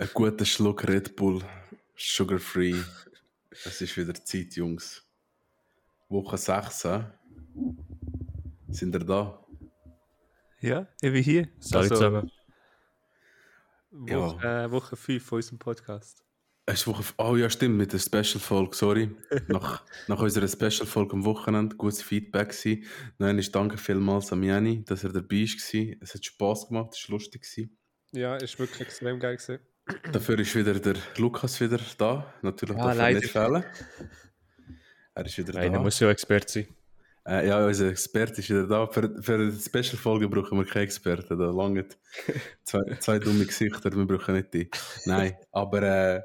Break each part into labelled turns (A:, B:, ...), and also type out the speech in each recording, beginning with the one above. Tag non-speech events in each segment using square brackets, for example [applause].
A: Ein guter Schluck Red Bull, sugar free. Es ist wieder Zeit, Jungs. Woche 6, äh? sind ihr da?
B: Ja, ich bin hier.
C: Salut zusammen.
B: Woche, äh, Woche 5 von unserem Podcast.
A: Es ist Woche, oh ja, stimmt, mit der Special-Folge, sorry. [laughs] nach, nach unserer Special-Folge am Wochenende, gutes Feedback gewesen. Nein, ich danke vielmals an Jani, dass er dabei war. Es hat Spass gemacht, es war lustig. Gewesen.
B: Ja, ist wirklich extrem geil gewesen.
A: Dafür ist wieder der Lukas wieder da. Natürlich
B: Ah,
A: darf er nicht fehlen. Er ist wieder
C: Einer
A: da.
C: muss ja Experte sein.
A: Äh, ja, unser Experte ist wieder da. Für, für die Special-Folge brauchen wir keine Experten. Da lange zwei, zwei dumme Gesichter, wir brauchen nicht die. Nein, aber äh,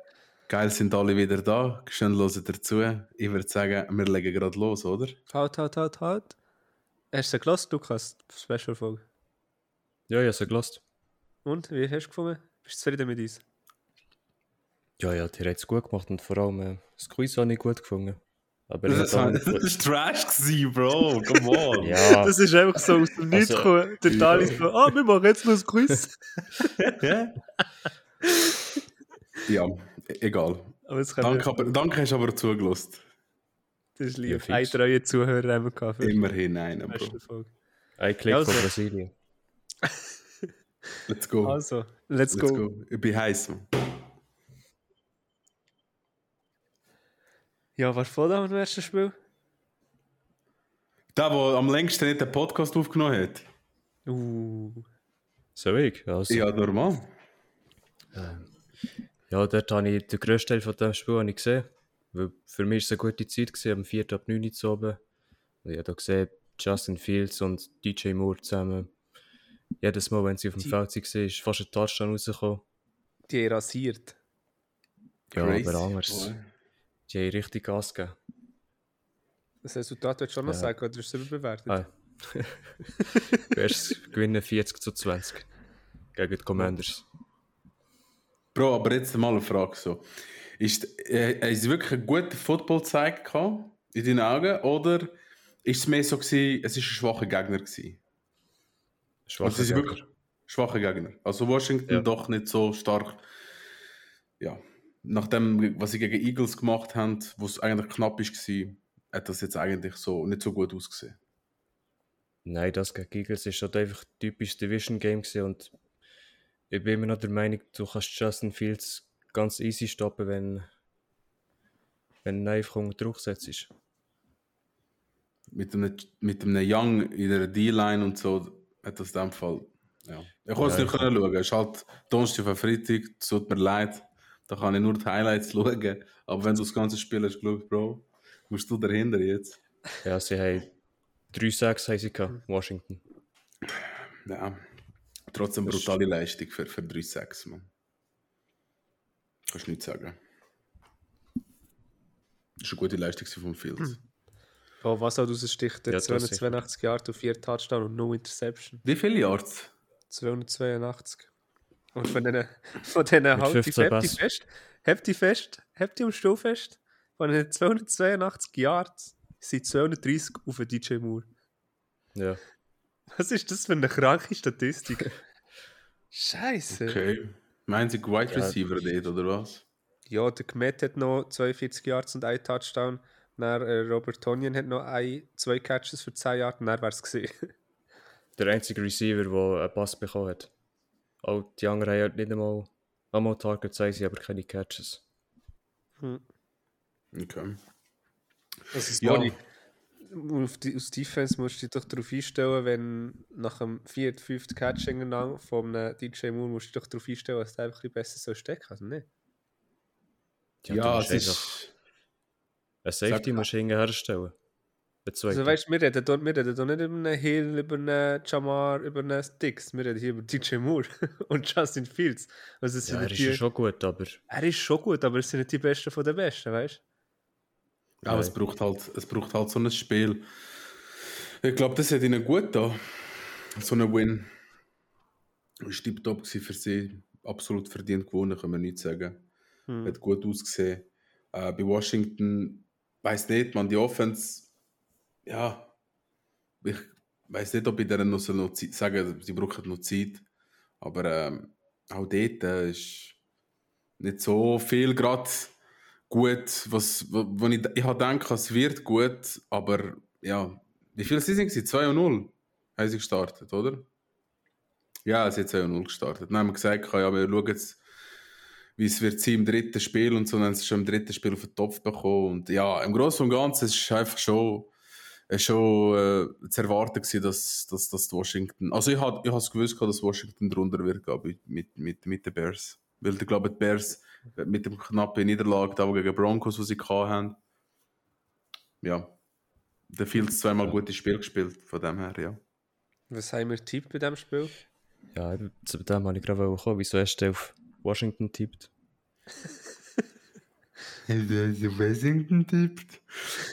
A: geil sind alle wieder da. Schön hören dazu. Ich würde sagen, wir legen gerade los, oder?
B: Halt, halt, halt, halt. Hast du gelassen, Lukas? Special-Folge.
C: Ja, ich habe sie gelost.
B: Und, wie hast du gefunden? Bist du zufrieden mit uns?
C: Ja, ja, die hat es gut gemacht und vor allem äh, das Quiz habe ich gut gefunden. Aber ich
A: Das, ist Trash gewesen, Bro. [laughs] Come on.
C: ja,
B: Das ist einfach so aus dem Nichts
C: Also-
B: gekommen. Der Dali so, ah, wir machen jetzt noch ein Quiz. [laughs]
A: ja, egal.
B: Aber
A: Danke, aber, danke hast du aber zugelassen.
B: das ist
C: Ja,
B: lieb.
C: fix.
B: Ein treue Zuhörer haben wir gehabt
A: Immerhin einen, Bro.
C: Ein Klick
B: Also.
C: von Brasilien.
A: Let's go.
B: Also, let's,
A: Let's
B: go.
A: go. Ich bin heiß, man.
B: Ja, was vor am ersten Spiel?
A: Der, der am längsten nicht den Podcast aufgenommen hat.
B: Uh,
C: So ich? Also,
A: Ja, normal.
C: ja, dort habe ich den grössten Teil von dem Spiel ich gesehen. Weil für mich war es eine gute Zeit, gewesen, am 4. ab 9 Uhr zu oben. Und ich habe da gesehen, Justin Fields und DJ Moore zusammen. Jedes Mal, wenn sie auf dem
B: Die-
C: Feld waren, ist fast ein Touchdown rausgekommen.
B: die rasiert.
C: Ja,
A: Crazy.
C: aber anders.
A: Boy.
C: Die haben richtig Gas gegeben.
B: Das Resultat willst du schon noch
C: Ja.
B: sagen, oder ist es überbewertet?
C: Ah. [laughs] Erst gewinnen 40 zu 20 gegen die Commanders.
A: Bro, aber jetzt mal eine Frage so. Ist, äh, haben sie wirklich einen guten Football gezeigt in deinen Augen? Oder ist es mehr so gewesen, es ist ein schwacher Gegner gewesen?
C: Schwacher
A: Also
C: Gegner.
A: wirklich schwache Gegner. Also Washington
C: Ja.
A: doch nicht so stark. Ja, nach dem, was sie gegen Eagles gemacht haben, wo es eigentlich knapp ist, war, hat das jetzt eigentlich so nicht so gut ausgesehen.
C: Nein, das gegen Eagles ist halt einfach ein typisches Division-Game gewesen und ich bin immer noch der Meinung, du kannst Justin Fields ganz easy stoppen, wenn, wenn er einfach unter Druck setzt.
A: Mit einem, mit einem Young in der D-Line und so hat das in dem Fall. Ja. Ich konnte es nicht
C: ich-
A: können schauen. Es ist halt Donnerstag auf Freitag, es tut mir leid. Da kann ich nur die Highlights schauen. Aber wenn du das ganze Spiel hast geschaut, Bro, musst du dahinter jetzt.
C: Ja, sie haben 3-6 haben sie gehabt, Washington.
A: Ja. Trotzdem brutale Leistung für, für 3-6, man. Kannst du nichts sagen. Das ist eine gute Leistung von Fields.
B: Oh, was auch raussticht, der
C: Ja, das
B: 282 Jahre auf 4 Touchdown und no Interception.
A: Wie viele Yards?
B: 282. Und von denen, von denen halt die
C: 15
B: hebt die fest, hebt die fest, hebt die am Stuhl fest. Von den 282 Yards sind 230 auf den DJ Moore.
C: Ja,
B: Was ist das für eine kranke Statistik? [laughs] Scheiße.
A: Okay. Meinen Sie Wide
C: Ja.
A: Receiver dort, oder was?
B: Ja, der Kmet hat noch 42 Yards und ein Touchdown. Dann, äh, Robert Tonyan hat noch ein, zwei Catches für 10 Yards und dann wäre es gesehen.
C: der einzige Receiver, der einen Pass bekommen hat. Auch die anderen haben halt nicht einmal, einmal Targets, sie aber keine Catches.
A: Okay.
B: Das ist
A: Ja.
B: Auf die, aus Defense musst du dich doch darauf einstellen, wenn nach dem vierten, fünften Catch lang von einem DJ Moore musst du dich doch darauf einstellen, dass der einfach ein bisschen besser so stecken kann, ne?
C: Ja,
A: Ja, es ist.
C: Ein Safety musst du herstellen. Der zweite.
B: Also weißt du, wir reden wir doch nicht über einen Hill, über einen Jamar, über einen Sticks, wir reden hier über DJ Moore [laughs] und Justin Fields. Also es sind
C: ja, er ist
B: die,
C: ja schon gut, aber
B: er ist schon gut, aber es sind nicht die Besten von den Besten, weißt du?
A: Aber es braucht, halt, es braucht halt so ein Spiel. Ich glaube, das hat ihnen gut da. So ein Win. Ist tiptop für sie. Absolut verdient gewonnen, kann man nicht sagen.
B: Hm.
A: Hat gut ausgesehen. Äh, bei Washington, weiß nicht, man, die Offense, ja, ich weiß nicht, ob ich denen noch, so noch Zeit, sagen sie brauchen noch Zeit. Aber ähm, auch dort äh, ist nicht so viel gerade gut, was, wo, wo ich, ich gedacht, es wird gut, aber ja, wie viel sind sie? 2 und 0 haben sie gestartet, oder? Ja, sie haben 2 und 0 gestartet. Dann haben wir gesagt, ja, wir schauen jetzt, wie es wird sein im dritten Spiel und so, dann haben sie schon im dritten Spiel auf den Topf bekommen und ja, im Großen und Ganzen ist es einfach schon, es schon äh, zu erwarten gewesen, dass, dass, dass Washington, also ich habe ich es gewusst, dass Washington drunter wird gehen mit, mit, mit den Bears. Weil ich glaube, die Bears mit dem knappen Niederlage da gegen Broncos, die sie haben, ja, der Fields zweimal gutes Spiel gespielt, von dem her, ja.
B: Was haben wir tippt bei diesem Spiel?
C: Ja, zu dem habe ich gerade gekommen. Wieso hast du auf Washington tippt? [laughs]
A: du Washington tippt?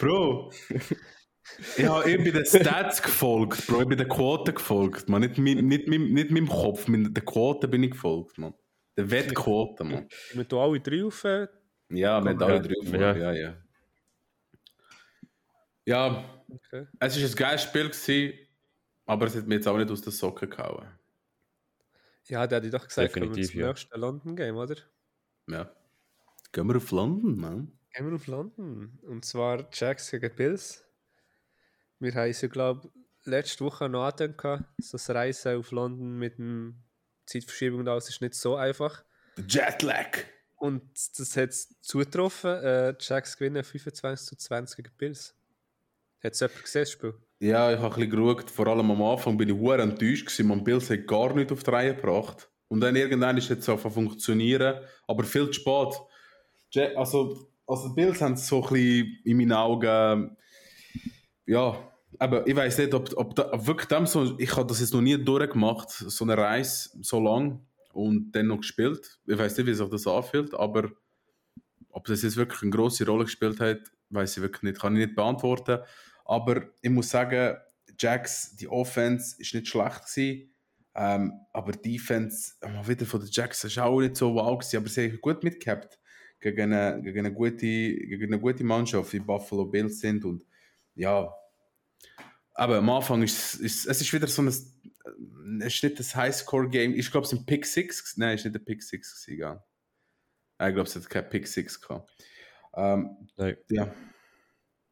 A: Bro! [laughs] ich habe eben den Stats gefolgt, Bro. Ich bin der Quote gefolgt, man. Nicht, nicht, nicht, nicht meinem Kopf, mit der Quote bin ich gefolgt, man. Der Wettquote, man.
B: Mit alle drei auf?
A: Ja, mit alle drei auf. Ja, ja. ja. Ja, okay. es war ein geiles Spiel, gewesen, aber es hat mir jetzt auch nicht aus den Socken gehauen.
B: Ja, der hat doch gesagt, Definitiv, wir ja. nächste London Game, oder?
A: Ja. Gehen wir auf London, man.
B: Gehen wir auf London. Und zwar Jacks gegen Bills. Wir haben es, glaube letzte Woche noch angedenkt, so das Reisen auf London mit dem Zeitverschiebung da, ist nicht so einfach.
A: Jetlag!
B: Und das hat zugetroffen. Äh, Jacks gewinnen 25 zu 20 gegen Bills. Hat es jemand gesehen, das Spiel?
A: Ja, ich habe ein bisschen geschaut. Vor allem am Anfang bin ich sehr enttäuscht gewesen. Man Bills hat gar nicht auf die Reihe gebracht. Und dann irgendwann ist es auf funktionieren, aber viel zu spät. Also, also Bills haben so ein bisschen in meinen Augen, ja, aber ich weiß nicht, ob, ob, da, ob wirklich dem so, ich habe das jetzt noch nie durchgemacht, so eine Reise so lang und dann noch gespielt. Ich weiß nicht, wie sich das anfühlt, aber ob das jetzt wirklich eine große Rolle gespielt hat, weiß ich wirklich nicht, kann ich nicht beantworten. Aber ich muss sagen, Jacks, die Offense ist nicht schlecht gewesen, ähm, aber die Defense, mal wieder von den Jacks, ist auch nicht so wow gewesen, aber sie haben gut mitgehabt gegen eine, gegen eine, gute, gegen eine gute Mannschaft, wie Buffalo Bills sind und ja, aber am Anfang ist, ist es ist wieder so ein, es ist nicht das Highscore-Game, ich glaube es sind Pick 6, nein, es ist nicht der Pick 6 gewesen. Ich glaube es hat kein Pick 6 gehabt. Ähm, Nein. Ja,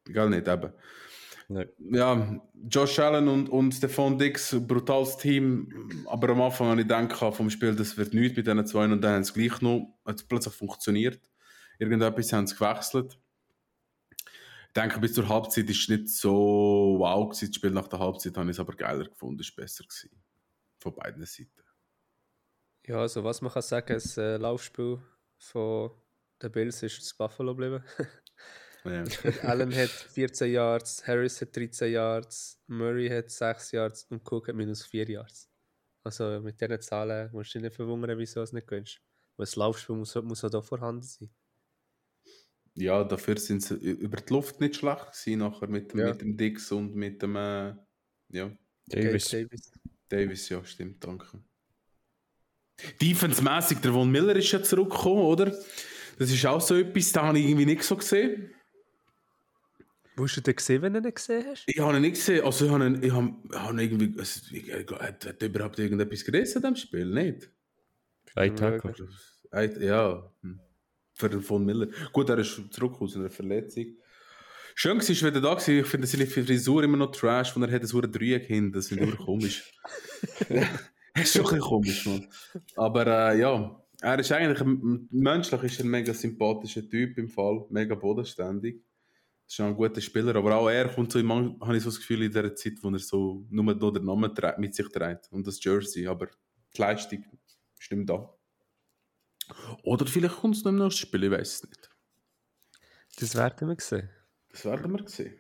A: egal nicht, eben. Nein. Ja, Josh Allen und, und Stefan Dix, brutales Team, aber am Anfang habe ich gedacht vom Spiel, das wird nichts mit diesen zwei und dann haben es gleich noch, hat es plötzlich funktioniert. Irgendetwas haben sie gewechselt. Ich denke, bis zur Halbzeit ist es nicht so wow gewesen. Das Spiel nach der Halbzeit habe ich es aber geiler gefunden, ist besser gewesen. Von beiden Seiten.
B: Ja, also was man kann sagen, das äh, Laufspiel von den Bills ist das Buffalo geblieben. Ja. [laughs] Allen hat 14 Yards, Harris hat 13 Yards, Murray hat 6 Yards und Cook hat minus 4 Yards. Also mit diesen Zahlen musst du dich nicht verwundern, wieso es nicht gönnst. Weil das Laufspiel muss, muss auch da vorhanden sein.
A: Ja, dafür sind sie über die Luft nicht schlecht gewesen, nachher mit, ja. mit dem Dix und mit dem äh, ja.
C: Davis.
B: Davis.
A: Davis, ja, stimmt, danke. Defense-mässig, der Von Miller ist ja zurückgekommen, oder? Das ist auch so etwas, da habe ich irgendwie nicht so gesehen.
B: Wo hast du den gesehen, wenn du ihn nicht gesehen hast?
A: Ich habe ihn nicht gesehen. Also ich habe, ihn, ich habe, ich habe irgendwie... Also, hat, hat überhaupt irgendetwas gerissen in diesem Spiel? Nicht?
C: Ein Tackle.
A: Ja. Hm. Für Von Miller. Gut, er ist zurück aus einer Verletzung. Schön war, wieder da gewesen. Ich finde seine Frisur immer noch trash, und er hat so eine Dreieck hin. Das finde ich immer komisch. [laughs] das ist schon ein bisschen komisch, man. Aber äh, ja, er ist eigentlich, menschlich ist er ein mega sympathischer Typ im Fall, mega bodenständig. Das ist ein guter Spieler, aber auch er kommt so, im, habe ich so das Gefühl, in der Zeit, wo er so nur noch den Namen mit sich trägt und das Jersey, aber die Leistung stimmt da. Oder vielleicht kommt es noch im nächsten Spiel, ich weiß es nicht.
B: Das werden wir sehen.
A: Das werden wir sehen.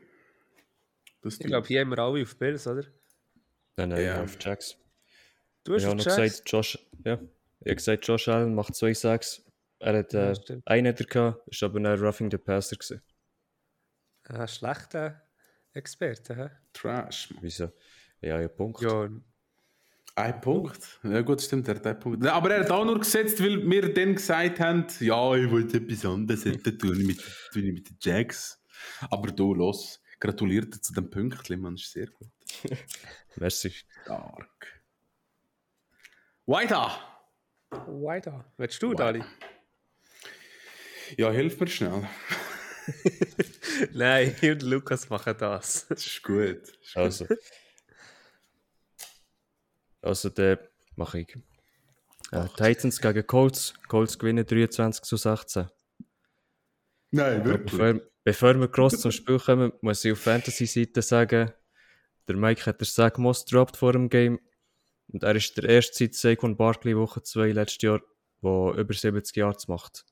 B: Das ich glaube, hier haben wir alle auf Bills, oder?
C: Nein, nein, ja. auf Jacks.
B: Du hast
C: ich
B: auf
C: Jacks? gesagt, Josh, ja. Ich habe gesagt, Josh Allen macht zwei Sacks. Er hat äh, ja, einen gehabt, ist aber ein Roughing the Passer gewesen.
B: Ah, schlechter Experte, hä?
A: Trash.
C: Wieso? Ja, ein Punkt.
B: Ja.
A: Ein Punkt? Ja gut, stimmt, er hat einen Punkt. Aber er hat auch nur gesetzt, weil wir dann gesagt haben, ja, ich wollte etwas anderes hätten tun mit, mit den Jacks. Aber du, los, gratuliert zu dem Pünktchen, man, ist sehr gut. [laughs]
C: Merci.
A: Stark. Weiter!
B: Weiter. Willst du, Dali?
A: Ja, hilf mir schnell. [laughs]
B: Nein, ich [laughs] und Lukas machen das.
A: Das ist gut. Das ist
C: Also. Also, der mache ich. Äh, Titans gegen Colts. Colts gewinnen 23 zu 16.
A: Nein,
C: Aber Bevor, bevor wir gross zum Spiel kommen, muss ich auf Fantasy-Seite sagen, der Mike hat den Sack Moss gedroppt vor dem Game. Und er ist der erste seit Saquon Barkley Woche 2 letztes Jahr, der über 70 Yards macht.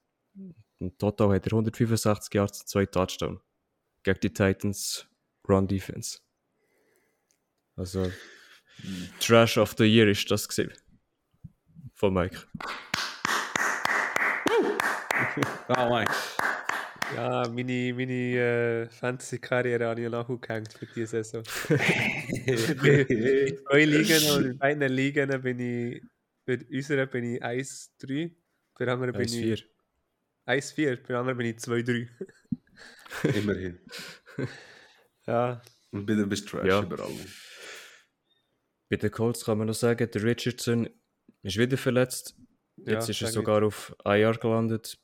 C: Und total hat er 165 Yards und 2 Touchdowns. Gegen die Titans Run Defense. Also, Trash of the Year ist das gesehen. Von Mike. [laughs]
A: Ah, Mike.
B: Ja, meine, meine äh, Fantasy-Karriere habe ich nachgehängt für diese Saison. in [laughs] zwei Ligen und in beiden Ligen bin ich, bei unserer bin ich 1-3, bei der anderen bin ich
C: 1-4.
B: 1-4, bei der anderen bin ich 2-3.
A: Immerhin.
B: Ja,
A: Und bitte bist du Trash
C: Ja.
A: überall.
C: Bei den Colts kann man noch sagen, der Richardson ist wieder verletzt. Jetzt
B: Ja,
C: ist er sogar auf IR gelandet.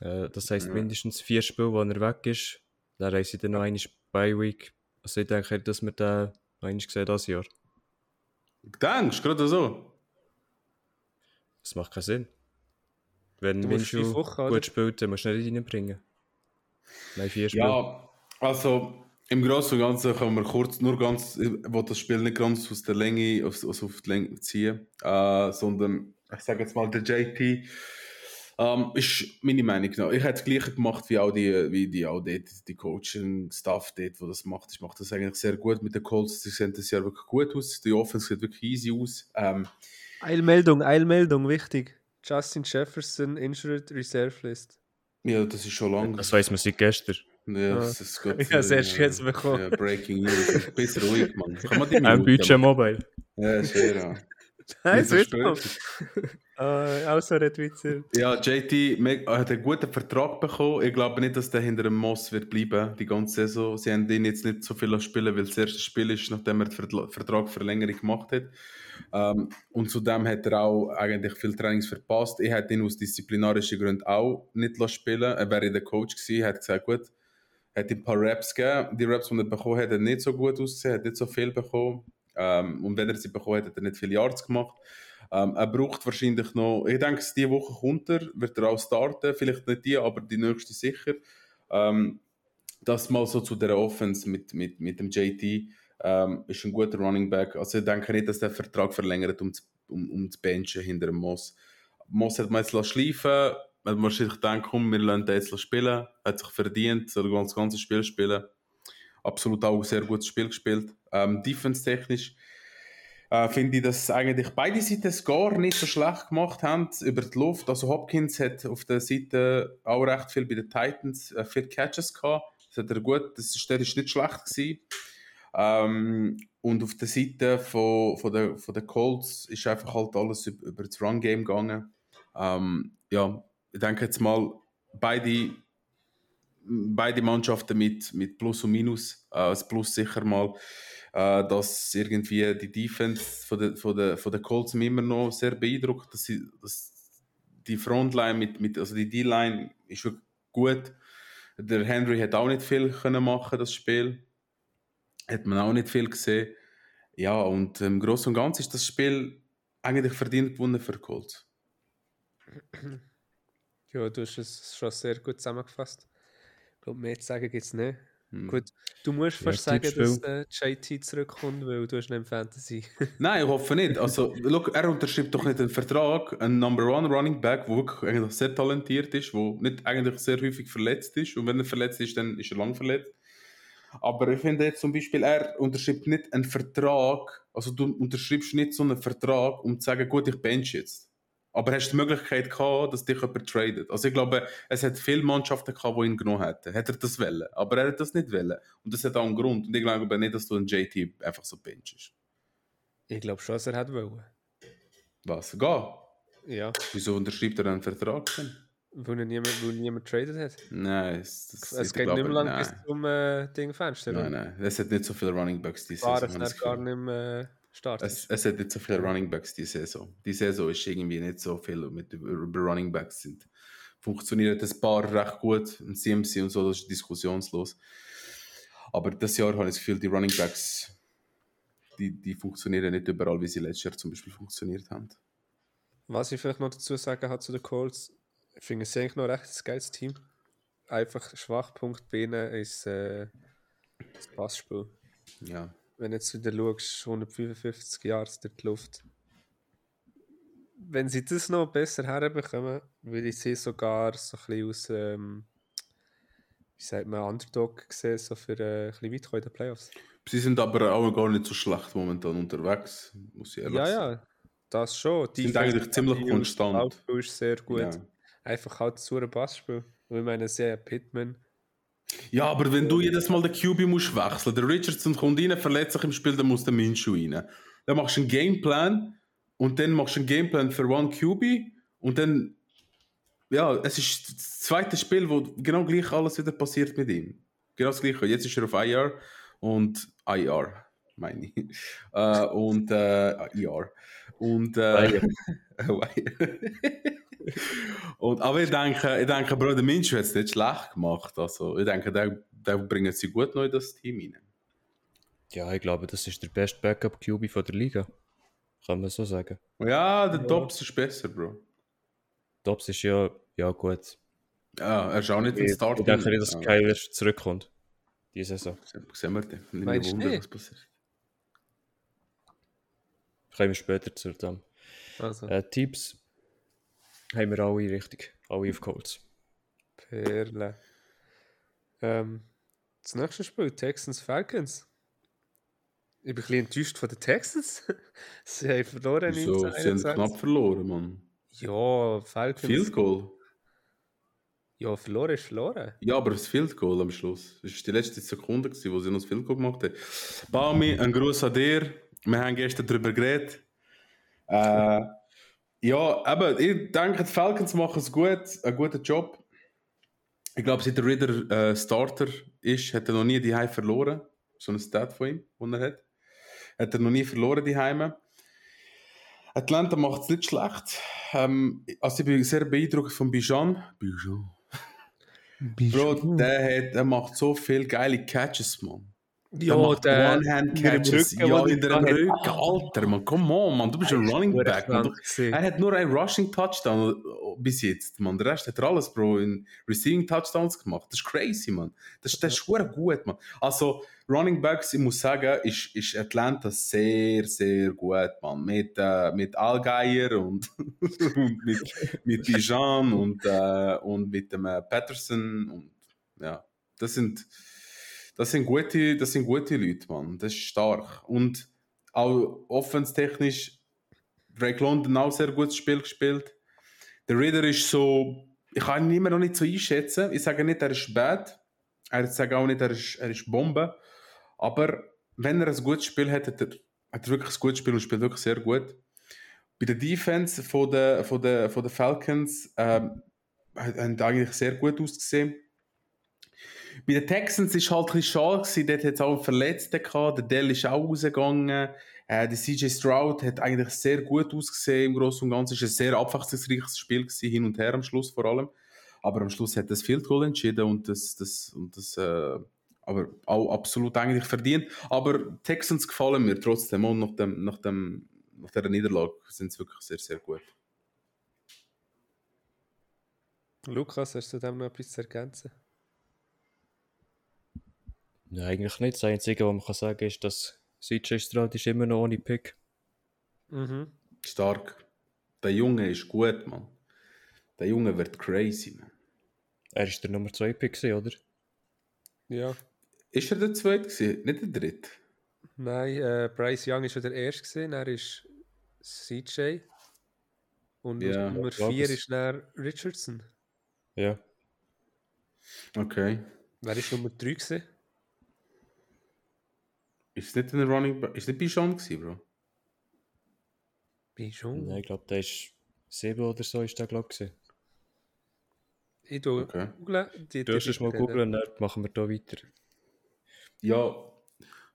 C: Äh, das heisst
A: Ja.
C: mindestens vier Spiele, wo er weg ist. Dann haben sie dann noch einmal bei Week. Also ich denke, dass wir den noch einmal sehen das Jahr.
A: Denkst du gerade so?
C: Das macht keinen Sinn. Wenn
B: oder?
C: gut spielt, dann musst du nicht reinbringen. Nein, vier Spiele.
A: Ja, also im Großen und Ganzen können wir kurz, nur ganz, ich will das Spiel nicht ganz aus der Länge, aus, aus auf die Länge ziehen, äh, sondern ich sage jetzt mal, der JT ähm, ist meine Meinung nach. Ich hätte das Gleiche gemacht wie auch die, wie die, auch dort, die Coaching-Staff dort, wo das macht. Ich mache das eigentlich sehr gut mit den Colts. Die sehen das Jahr wirklich gut aus. Die Offense sieht wirklich easy aus. Ähm,
B: Eilmeldung, Eilmeldung, wichtig. Justin Jefferson, Injured Reserve List.
A: ja, das ist schon lange.
C: Das weiss man seit gestern.
A: Ja, das ist gut.
B: Ich habe es erst jetzt bekommen.
A: Ja, Breaking News. Bist ruhig, Mann. Kann man die
C: Ein Budget? Mobile.
A: Ja, sehr, ja. [laughs]
B: Nein, es wird. [laughs] Äh, auch so ein Witzer.
A: Ja, JT hat einen guten Vertrag bekommen. Ich glaube nicht, dass der hinter dem Moss wird bleiben, die ganze Saison. Sie haben ihn jetzt nicht so viel spielen, weil das erste Spiel ist, nachdem er den Verla- Vertragverlängerung gemacht hat. Ähm, und zudem hat er auch eigentlich viel Trainings verpasst. Ich hätte ihn aus disziplinarischen Gründen auch nicht lassen spielen Er wäre der Coach gewesen, hat gesagt, gut, hat ein paar Raps gegeben. Die Raps, die er bekommen hat, hat nicht so gut ausgesehen, hat nicht so viel bekommen. Ähm, und wenn er sie bekommen hat, hat er nicht viele Yards gemacht. Ähm, er braucht wahrscheinlich noch, ich denke, diese Woche kommt er, wird er auch starten, vielleicht nicht die, aber die nächste sicher. Ähm, das mal so zu der Offense mit, mit, mit dem JT ähm, ist ein guter Running Back. Also ich denke nicht, dass der Vertrag verlängert, um, um, um zu benchen hinter dem Moss. Moss hat man jetzt lassen schleifen, hat man wahrscheinlich gedacht, komm, wir lassen den jetzt spielen, hat sich verdient, soll das ganze Spiel spielen. Absolut auch ein sehr gutes Spiel gespielt. Ähm, Defense-technisch äh, finde ich, dass eigentlich beide Seiten es gar nicht so schlecht gemacht haben über die Luft. Also Hopkins hat auf der Seite auch recht viel bei den Titans äh, vier Catches gehabt. Das hat er gut, das ist, der ist nicht schlecht gewesen. Ähm, und auf der Seite von, von, der, von der Colts ist einfach halt alles über, über das Run-Game gegangen. Ähm, ja, ich denke jetzt mal, beide, beide Mannschaften mit, mit Plus und Minus. Äh, das Plus sicher mal, äh, dass irgendwie die Defense von der, von der, von der Colts mich immer noch sehr beeindruckt, dass, sie, dass die Frontline mit, mit also die D-Line ist wirklich gut. Der Henry hat auch nicht viel können machen das Spiel. Hat man auch nicht viel gesehen. Ja, und im Großen und Ganzen ist das Spiel eigentlich verdient gewonnen für Colts. [clears throat]
B: Ja, du hast es schon sehr gut zusammengefasst. Ich glaube, mehr zu sagen gibt es nicht.
A: Hm.
B: Gut, du musst
C: Ja,
B: fast sagen, dass äh, JT zurückkommt, weil du hast nicht im Fantasy. [laughs]
A: Nein, ich hoffe nicht. Also, look, er unterschreibt doch nicht einen Vertrag, ein Number One Running Back, der wirklich eigentlich sehr talentiert ist, der nicht eigentlich sehr häufig verletzt ist. Und wenn er verletzt ist, dann ist er lang verletzt. Aber ich finde jetzt zum Beispiel, er unterschreibt nicht einen Vertrag, also du unterschreibst nicht so einen Vertrag, um zu sagen, gut, ich bench jetzt. Aber hast die Möglichkeit gehabt, dass dich jemand tradet. Also ich glaube, es hat viele Mannschaften gehabt, die ihn genommen hätten. Hätte er das wollen. Aber er hat das nicht wollen. Und das hat auch einen Grund. Und ich glaube nicht, dass du einen JT einfach so benchst.
B: Ich glaube schon, dass er hat wollen.
A: Was? Geh.
B: Ja,
A: Wieso unterschreibt er einen Vertrag denn?
B: weil er niemand, weil niemand traded hat.
A: Nein, es, das,
B: Es geht
A: glaube,
B: nicht mehr lang
A: nein.
B: bis zum äh, Ding Fenster.
A: Nein, nein. Es hat nicht so viele Running Backs diese
B: War
A: Saison.
B: es gar nicht mehr starten.
A: Es, es hat nicht so viele Running Backs diese Saison. Die Saison ist irgendwie nicht so viel mit über über Running Backs sind funktionieren ein paar recht gut. Ein CMC und so, das ist diskussionslos. Aber das Jahr habe ich das Gefühl, die Running Backs, die, die funktionieren nicht überall, wie sie letztes Jahr zum Beispiel funktioniert haben.
B: Was ich vielleicht noch dazu sagen habe zu den Colts, ich finde es eigentlich noch recht ein geiles Team. Einfach Schwachpunkt bei ihnen ist äh, das Passspiel.
A: Ja.
B: Wenn jetzt wieder schaust, 155 Jahre durch die Luft. Wenn sie das noch besser herbekommen, würde ich sie sogar so ein bisschen aus, ähm, wie sagt man, Underdog gesehen, so für äh, ein bisschen weit in den Playoffs.
A: Sie sind aber auch gar nicht so schlecht momentan unterwegs, muss ich ehrlich
B: Ja,
A: sagen.
B: ja, das schon.
A: Sie sind eigentlich ziemlich konstant.
B: Laufspiel ist sehr gut.
A: Ja.
B: Einfach halt zu einem Passspiel. Und ich meine, sehr Pittman.
A: Ja, aber wenn du jedes Mal den QB musst wechseln, der Richardson kommt rein, verletzt sich im Spiel, dann muss der Minshew rein. Dann machst du einen Gameplan und dann machst du einen Gameplan für One QB und dann, ja, es ist das zweite Spiel, wo genau gleich alles wieder passiert mit ihm. Genau das gleiche. Jetzt ist er auf IR und IR, meine ich. [laughs] Äh, und äh, IR. Und, äh, [laughs] und, aber ich denke, ich denke, Bro, der Minshew hat es nicht schlecht gemacht. Also, ich denke, der, der bringt sie gut neu in das Team rein.
C: Ja, ich glaube, das ist der beste Backup-QB von der Liga. Kann man so sagen.
A: Ja, der Dobbs ist besser, Bro.
C: Dobbs ist ja, ja gut.
A: Ja, er ist auch nicht ein Start.
C: ich denke nicht, dass
A: ja.
C: Kyler zurückkommt. Diese Saison.
A: Sehen wir dann. Nicht
B: Meinst du
A: Wunder,
B: nicht?
A: was passiert.
C: Kommen wir später zu dem.
B: Also,
C: Äh, Tipps haben wir alle richtig. Alle auf Colts.
B: Perle. Ähm, das nächste Spiel, Texans Falcons. Ich bin ein bisschen enttäuscht von den Texans. [laughs] Sie haben verloren
A: Wieso? Sie haben
B: 1921.
A: knapp verloren, Mann.
B: Ja, Falcons.
A: Field Goal.
B: Ja, verloren ist verloren.
A: Ja, aber das Field Goal am Schluss. Das war die letzte Sekunde, gewesen, wo sie noch das Field Goal gemacht haben. Baumi, ein Gruß an dir. Wir haben gestern darüber geredet. Äh, ja, aber ich denke, die Falcons machen es gut, einen guten Job. Ich glaube, seit der Ritter äh, Starter ist, hat er noch nie die Heim verloren. So ein Stat von ihm, den er hat. Hat er noch nie verloren die Heime. Atlanta macht es nicht schlecht. Ähm, also ich bin sehr beeindruckt von Bijan. Bijan. Bro, der, hat, der macht so viele geile Catches, man.
B: Ja, der
A: One-Hand-Catches. Ja, in
B: der
A: Rücken. Alter, man. Come on, man. Du bist ein Running Back. Man. Er hat nur einen Rushing-Touchdown bis jetzt, man. Der Rest hat er alles, Bro, in Receiving-Touchdowns gemacht. Das ist crazy, man. Das, das ist schwer gut, man. Also, Running Backs, ich muss sagen, ist, ist Atlanta sehr, sehr gut, man. Mit, äh, mit Allgeier und, [laughs] und mit, mit Bijan und, äh, und mit dem äh, Patterson und ja, das sind, das sind gute, das sind gute Leute, man. Das ist stark. Und auch offenstechnisch, Drake London auch sehr gutes Spiel gespielt. Der Reader ist so, ich kann ihn immer noch nicht so einschätzen. Ich sage nicht, er ist bad. Ich sage auch nicht, er ist, er ist Bombe. Aber wenn er ein gutes Spiel hat, hat er, hat er wirklich ein gutes Spiel und spielt wirklich sehr gut. Bei der Defense von der, von der, von der Falcons ähm, haben eigentlich sehr gut ausgesehen. Bei den Texans war halt ein bisschen schade, dort hat es auch einen Verletzten gehabt, der Dell ist auch rausgegangen, äh, der CJ Stroud hat eigentlich sehr gut ausgesehen. Im Großen und Ganzen, es war ein sehr abwechslungsreiches Spiel, gewesen, hin und her am Schluss vor allem, aber am Schluss hat das Field Goal entschieden und das, das, und das äh, aber auch absolut eigentlich verdient, aber Texans gefallen mir trotzdem und nach, dem, nach, dem, nach dieser Niederlage sind sie wirklich sehr, sehr gut.
B: Lukas, hast du dem noch etwas zu ergänzen?
C: Ja, eigentlich nicht. Das Einzige, was man kann sagen ist, dass CJ Stroud ist immer noch ohne Pick.
B: Mhm.
A: Stark. Der Junge ist gut, Mann. Der Junge wird crazy, man.
C: Er ist der Nummer 2 Pick, oder?
B: Ja.
A: Ist er der Zweite gewesen? Nicht der Dritte?
B: Nein, äh, Bryce Young ist schon der Erste gewesen, er ist CJ. Und
A: Ja,
B: Nummer
C: ich glaub
B: 4
C: es.
B: ist dann Richardson.
C: Ja.
A: Okay.
B: Wer ist Nummer 3 gewesen?
A: Ist es nicht ein Running Back? Ist es nicht Bichon gewesen, Bro?
B: Bijon.
C: Nein, ich glaube, der ist 7 oder so, ist der, glaube ich.
B: Ich tue
A: Okay.
B: googlen. Die,
C: Du hast es mal googeln, dann machen wir da weiter.
A: Ja.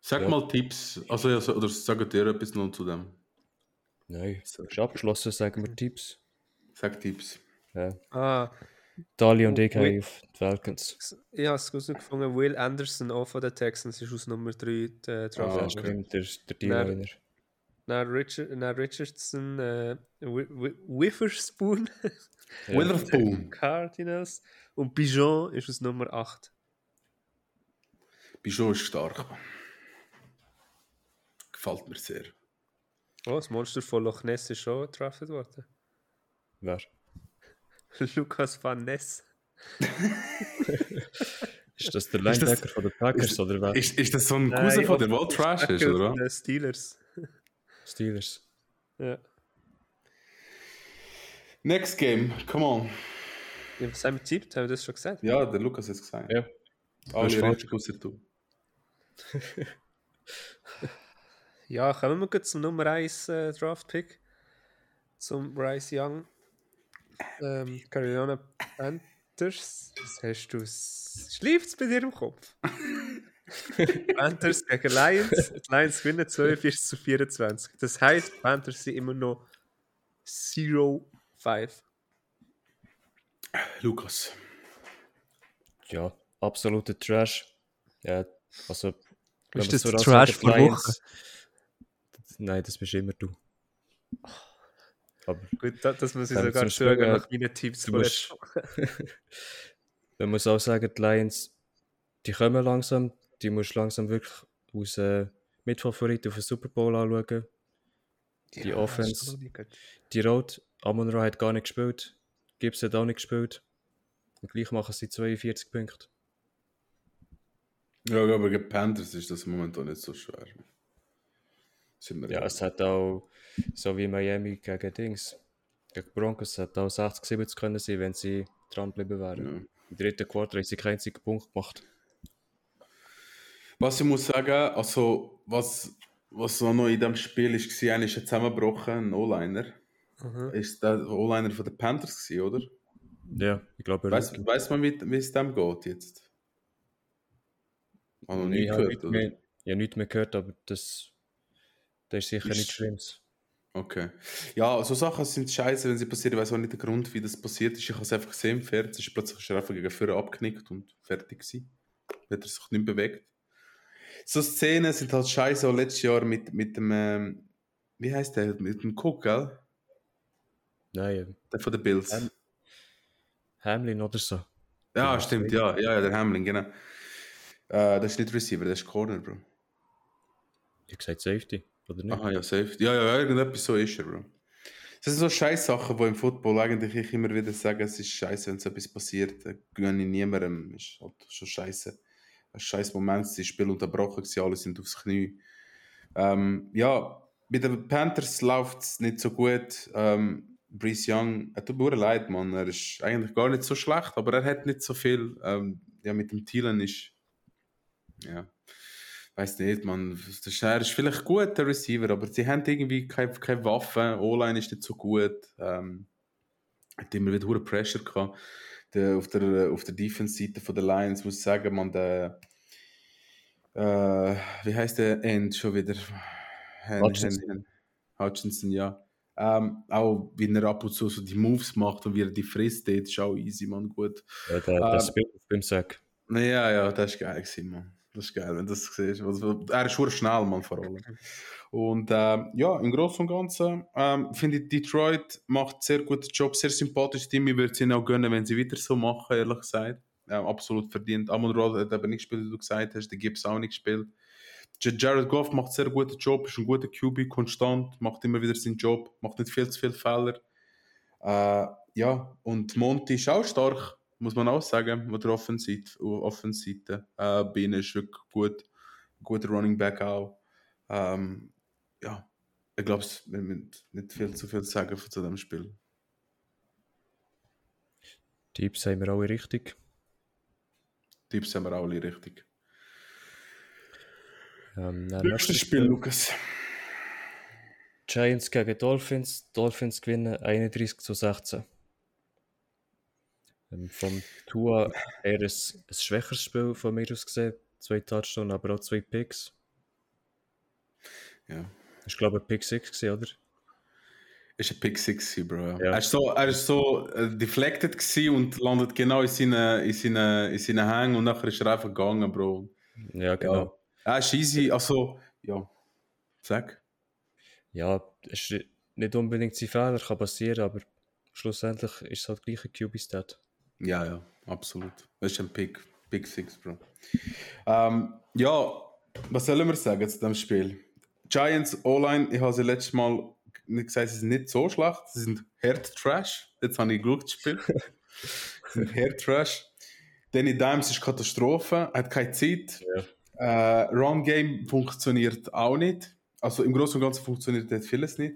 A: Sag
C: Ja.
A: mal Tipps. Also, ja, so- oder sagt dir etwas noch zu dem?
C: Nein, ist abgeschlossen, sagen wir Tipps.
A: Sag Tipps.
C: Ja.
B: Ah,
C: Dali und ich haben auf die Falcons.
B: Ich habe es herausgefunden, Will Anderson, auch von den Texans, ist aus Nummer 3 der Draft.
C: Ja, stimmt, der, der D-Liner.
B: Nach Richard, Richardson, äh, Witherspoon, [laughs]
A: Witherspoon,
B: Cardinals und Bijon ist aus Nummer 8.
A: Bijon ist stark. Gefällt mir sehr.
B: Oh, das Monster von Loch Ness ist schon getrafft worden.
C: Wer?
B: Lukas Van Ness. [laughs]
C: ist das der Linebacker von den Packers
A: ist,
C: oder wer?
A: Ist, ist das so ein Cousin von der Wall Trash ist, oder?
B: Der Steelers.
C: Steelers.
B: Ja.
A: Next game, come on.
B: Ja, was haben wir getippt? Haben wir das schon gesagt?
A: Ja, der Lukas hat es gesagt.
C: Ja.
A: Alle richtig außer du. [laughs]
B: ja, kommen wir gut zum Nummer 1 äh, Draft-Pick. Zum Bryce Young. Ähm, Carolina Panthers. Was hast du? Schläft es bei dir im Kopf? [laughs] Panthers gegen Lions. Die Lions gewinnen 42 zu 24. Das heisst, Panthers sind immer noch 0-5.
A: Lukas.
C: Ja, absoluter Trash. Ja, also.
B: Ist das so Trash von Woche?
C: Nein, das bist immer du.
B: Aber Gut, das, das muss ich sogar sagen, nach meinen Tipps von letzter
C: Man muss auch sagen, die Lions, die kommen langsam, die musst du langsam wirklich aus äh, Mitfavorit auf den Super Bowl anschauen. Die ja, Offense, die Road, Amon Ra hat gar nicht gespielt, Gibbs hat auch nicht gespielt. Und gleich machen sie 42 Punkte.
A: Ja, aber gegen Panthers ist das momentan nicht so schwer.
C: ja, es hat auch, so wie Miami gegen Dings, gegen Broncos, hat auch 60, 70 können sein, wenn sie dranbleiben wären. Ja. Im dritten Quartal haben sie keinen einzigen Punkt gemacht.
A: Was ich muss sagen, also was, was so noch in diesem Spiel ist, war, einer ist zusammengebrochen, ein O-Liner. Mhm. Ist der O-Liner von den Panthers gewesen, oder?
C: Ja, ich glaube.
A: Weiß, weiß man, wie, wie es dem geht jetzt?
C: Habe noch nie gehört, nicht mehr, Ich habe nichts mehr gehört, aber das, das ist sicher ist, nicht schlimm.
A: Okay. Ja, so Sachen sind scheiße, wenn sie passieren. Ich weiß auch nicht den Grund, wie das passiert ist. Ich habe es einfach gesehen, Pferd. Es ist plötzlich einfach gegen Führer abgenickt und fertig gewesen. Hat er sich nicht bewegt so Szenen sind halt scheiße, auch letztes Jahr mit, mit dem, ähm, wie heißt der, mit dem Cook, gell?
C: Nein.
A: Der von den Bills. Ham
C: Hamlin oder so.
A: Ja, ja stimmt, ja, ja, der Hamlin, genau. Äh, das ist nicht Receiver, das ist Corner, Bro.
C: Ich gesagt Safety, oder nicht?
A: Aha, ja, Safety. Ja, ja, irgendetwas so ist er, Bro. Das sind so scheiß Sachen, die im Football eigentlich ich immer wieder sage, es ist scheiße, wenn so etwas passiert. Gönne ich niemandem, ist halt schon scheiße ein scheiß Moment, das Spiel unterbrochen gewesen, alle sind aufs Knie. Ähm, ja, bei den Panthers läuft es nicht so gut. Ähm, Brees Young, er tut mir leid, Mann. Er ist eigentlich gar nicht so schlecht, aber er hat nicht so viel. Ähm, ja, mit dem Thielen ist, ja, weiß nicht, man. Er ist vielleicht gut, der Receiver, aber sie haben irgendwie keine, keine Waffen. O-Line ist nicht so gut. Ähm, hat immer wieder hohe Pressure gehabt der, auf der, auf der Defense-Seite der Lions muss ich sagen, man, der, äh, wie heißt der End schon wieder?
C: Hutchinson.
A: Hutchinson, ja. Ähm, auch wie er ab und zu so die Moves macht und wie er die frisst, das ist auch easy, man, gut.
C: Ja, der, der ähm, beim Sack.
A: Ja, ja, das ist geil gewesen, man. Das ist geil, wenn du das siehst. Also, er ist schon schnell, man, vor allem. Und ähm, ja, im Großen und Ganzen ähm, finde ich, Detroit macht sehr guten Job, sehr sympathisches Team. Ich würde es ihnen auch gönnen, wenn sie wieder so machen, ehrlich gesagt. Ähm, absolut verdient. Amon Roll hat aber nicht gespielt, wie du gesagt hast. Der Gibbs auch nicht gespielt. Jared Goff macht sehr guten Job, ist ein guter QB, konstant, macht immer wieder seinen Job, macht nicht viel zu viele Fehler. Äh, ja, und Monty ist auch stark, muss man auch sagen, auf der Offenseite. Offenseite. Äh, Bean ist wirklich gut, guter Running Back auch. Ähm, ja, ich glaube, wir müssen nicht viel zu viel sagen zu diesem Spiel.
C: Tipps haben wir alle richtig.
A: Tipps haben wir alle richtig.
C: Ähm,
A: Nächstes Spiel, Lukas.
C: Giants gegen Dolphins. Dolphins gewinnen 31 zu 16. Ähm, vom Tua eher ein, ein schwächeres Spiel von mir aus gesehen. Zwei Touchdowns, aber auch zwei Picks.
A: Ja,
C: war, glaube ich, ein Pick 6, oder?
A: Ist ein Pick 6, Bro. Ja. Er ist so, er ist so äh, deflected und landet genau in seinen in seine, in seine Hängen und nachher ist er einfach gegangen, Bro.
C: Ja, genau.
A: Ja. Er ist easy, also, ja. Sag.
C: Ja, es ist nicht unbedingt sein Fehler, kann passieren, aber schlussendlich ist es halt gleich ein QB-Stat.
A: Ja, ja, absolut. Das ist ein Pick, Pick 6, Bro. Ähm, ja, was sollen wir sagen zu dem Spiel? Giants O-Line, ich habe sie letztes Mal gesagt, sie sind nicht so schlecht, sie sind hard Trash. Jetzt habe ich das Spiel. [laughs] sie sind hard Trash. Danny Dimes ist Katastrophe, hat keine Zeit. Ja. Äh, Run Game funktioniert auch nicht. Also im Großen und Ganzen funktioniert das vieles nicht.